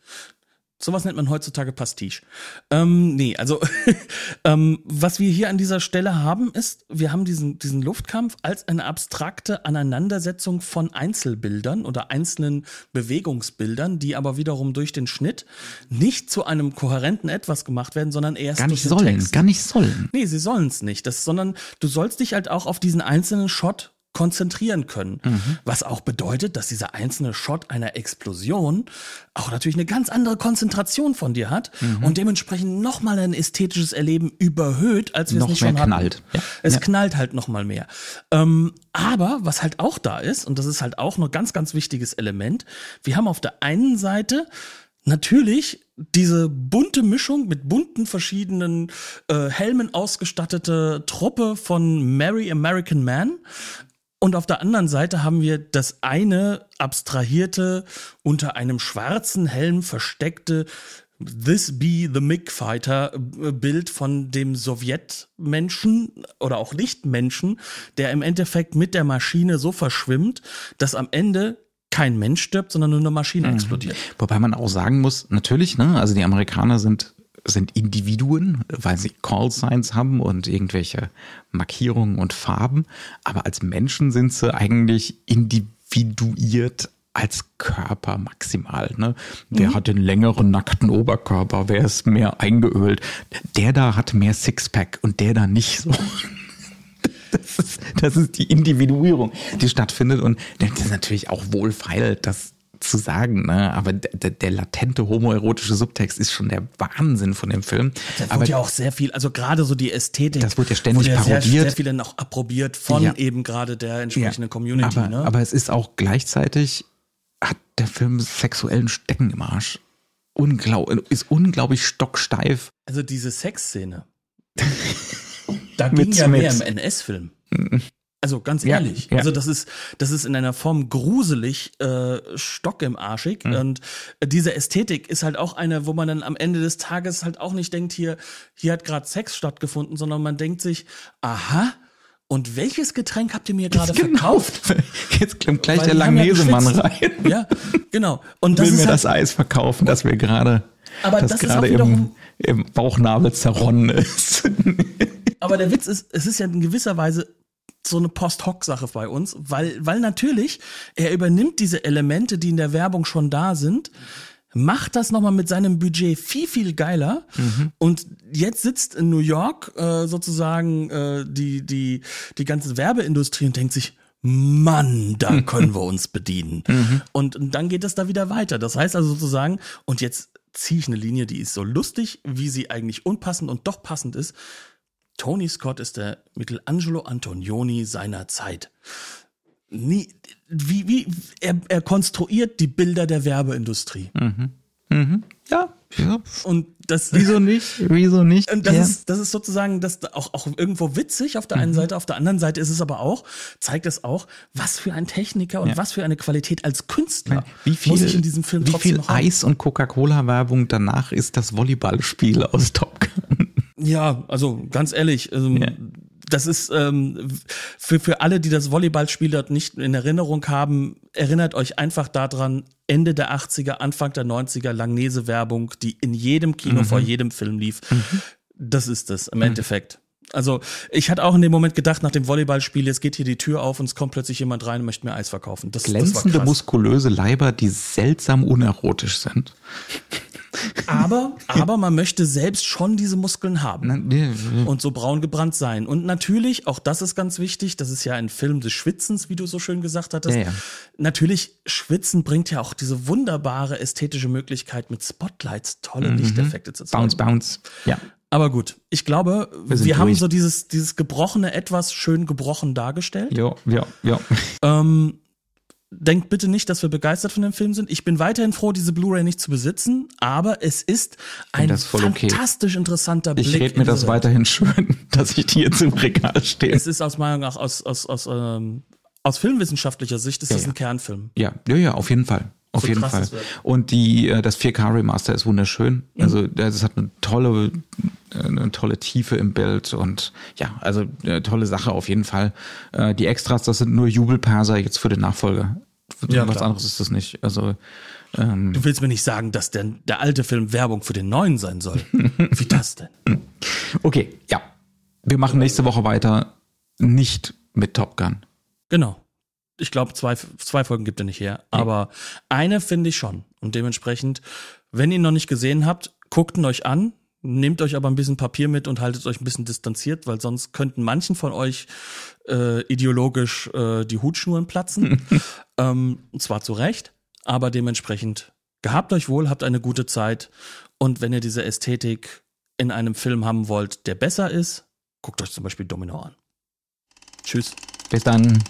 Sowas nennt man heutzutage Pastiche. Ähm, nee, also <laughs> ähm, was wir hier an dieser Stelle haben, ist, wir haben diesen, diesen Luftkampf als eine abstrakte Aneinandersetzung von Einzelbildern oder einzelnen Bewegungsbildern, die aber wiederum durch den Schnitt nicht zu einem kohärenten Etwas gemacht werden, sondern erst gar nicht sollen, Text. gar nicht sollen. Nee, sie sollen es nicht, das, sondern du sollst dich halt auch auf diesen einzelnen Shot konzentrieren können. Was auch bedeutet, dass dieser einzelne Shot einer Explosion auch natürlich eine ganz andere Konzentration von dir hat und dementsprechend nochmal ein ästhetisches Erleben überhöht, als wir Noch es nicht mehr schon hatten. knallt. Ja. Es Ja. knallt halt nochmal mehr. Ähm, aber was halt auch da ist, und das ist halt auch ein ganz, ganz wichtiges Element, wir haben auf der einen Seite natürlich diese bunte Mischung mit bunten verschiedenen äh, Helmen ausgestattete Truppe von Merry American Man. Und auf der anderen Seite haben wir das eine abstrahierte, unter einem schwarzen Helm versteckte This be the MiG Fighter äh, Bild von dem Sowjetmenschen oder auch Nicht-Menschen, der im Endeffekt mit der Maschine so verschwimmt, dass am Ende kein Mensch stirbt, sondern nur eine Maschine explodiert. Wobei man auch sagen muss, natürlich, ne, also die Amerikaner sind, sind Individuen, weil sie Call Signs haben und irgendwelche Markierungen und Farben, aber als Menschen sind sie eigentlich individuiert als Körper maximal. Ne? Wer hat den längeren nackten Oberkörper? Wer ist mehr eingeölt? Der da hat mehr Sixpack und der da nicht so. <laughs> Das ist, das ist die Individuierung, die stattfindet. Und das ist natürlich auch wohlfeil, das zu sagen, ne? aber der, der latente homoerotische Subtext ist schon der Wahnsinn von dem Film. Da aber wurde ja auch sehr viel, also gerade so die Ästhetik. Das wurde ja ständig Sehr, parodiert. sehr viel dann auch approbiert von Ja. eben gerade der entsprechenden Community. aber, ne? aber es ist auch gleichzeitig, hat der Film sexuellen Stecken im Arsch. Unglaub, ist unglaublich stocksteif. also diese Sexszene. <laughs> da Mit ging ja mehr im. NS-Film. Also ganz Ja, ehrlich, ja. also das ist das ist in einer Form gruselig äh, Stock im Arschig Mhm. und diese Ästhetik ist halt auch eine, wo man dann am Ende des Tages halt auch nicht denkt, hier hier hat gerade Sex stattgefunden, sondern man denkt sich, aha, und welches Getränk habt ihr mir gerade verkauft? <laughs> Jetzt kommt gleich Weil der ja Langnesemann geschwitzt. rein. Ja, genau. Und das will mir halt, das Eis verkaufen, dass wir gerade Aber das das gerade im, im Bauchnabel zerronnen ist. Aber der Witz ist, es ist ja in gewisser Weise so eine Post-Hoc-Sache bei uns, weil, weil natürlich er übernimmt diese Elemente, die in der Werbung schon da sind, macht das nochmal mit seinem Budget viel, viel geiler. Und jetzt sitzt in New York äh, sozusagen äh, die, die, die ganze Werbeindustrie und denkt sich, Mann, da <laughs> können wir uns bedienen. Und, und dann geht es da wieder weiter. Das heißt also sozusagen, und jetzt ziehe ich eine Linie, die ist so lustig, wie sie eigentlich unpassend und doch passend ist. Tony Scott ist der Michelangelo Antonioni seiner Zeit. Nie, wie, wie, er, er konstruiert die Bilder der Werbeindustrie. ja, ja. Und das, Wieso <laughs> nicht? Wieso nicht? und das, ja. ist, das ist sozusagen das auch, auch irgendwo witzig auf der einen Seite, auf der anderen Seite ist es aber auch, zeigt es auch, was für ein Techniker und Ja. was für eine Qualität als Künstler wie viel, muss ich in diesem Film wie trotzdem viel. Eis- und Coca-Cola-Werbung danach ist das Volleyballspiel aus Top Gun? Ja, also ganz ehrlich, ähm, Ja. das ist ähm, für, für alle, die das Volleyballspiel dort nicht in Erinnerung haben, erinnert euch einfach daran, Ende der 80er, Anfang der 90er Langnese-Werbung, die in jedem Kino vor jedem Film lief. Das ist es im Endeffekt. Also ich hatte auch in dem Moment gedacht, nach dem Volleyballspiel, jetzt geht hier die Tür auf und es kommt plötzlich jemand rein und möchte mir Eis verkaufen. Das, das Glänzende, krass. muskulöse Leiber, die seltsam unerotisch sind. Aber, aber man möchte selbst schon diese Muskeln haben. Und so braun gebrannt sein. Und natürlich, auch das ist ganz wichtig, das ist ja ein Film des Schwitzens, wie du so schön gesagt hattest. Ja, ja. Natürlich, Schwitzen bringt ja auch diese wunderbare ästhetische Möglichkeit, mit Spotlights tolle Lichteffekte zu zeigen. Bounce, bounce. Ja. Aber gut, ich glaube, wir, sind haben so dieses, dieses gebrochene etwas schön gebrochen dargestellt. Ja, ja, ja. Ähm, denkt bitte nicht, dass wir begeistert von dem Film sind. Ich bin weiterhin froh, diese Blu-ray nicht zu besitzen, aber es ist ein das voll okay. fantastisch interessanter Blick. Ich rede in mir das Welt. weiterhin schön, <laughs> dass ich die jetzt im Regal stehe. Es ist aus meiner Meinung nach aus, aus, aus, ähm, aus filmwissenschaftlicher Sicht ist das ja. ein Kernfilm. Ja, ja, ja, auf jeden Fall. Auf So jeden Fall. Und die, äh, das 4K Remaster ist wunderschön. Mhm. Also das hat eine tolle, äh, eine tolle Tiefe im Bild und ja, also äh, tolle Sache auf jeden Fall. Die Extras, das sind nur Jubelperser jetzt für den Nachfolger. Ja, Was klar. anderes ist das nicht. Also ähm, Du willst mir nicht sagen, dass der, der alte Film Werbung für den neuen sein soll. Wie das denn? <laughs> okay, ja. Wir machen nächste Woche weiter. Nicht mit Top Gun. Genau. Ich glaube, zwei, zwei Folgen gibt er nicht her. Aber eine finde ich schon. Und dementsprechend, wenn ihr ihn noch nicht gesehen habt, guckt ihn euch an. Nehmt euch aber ein bisschen Papier mit und haltet euch ein bisschen distanziert, weil sonst könnten manchen von euch äh, ideologisch äh, die Hutschnuren platzen. <laughs> ähm, und zwar zu Recht, aber dementsprechend gehabt euch wohl, habt eine gute Zeit und wenn ihr diese Ästhetik in einem Film haben wollt, der besser ist, guckt euch zum Beispiel Domino an. Tschüss. Bis dann.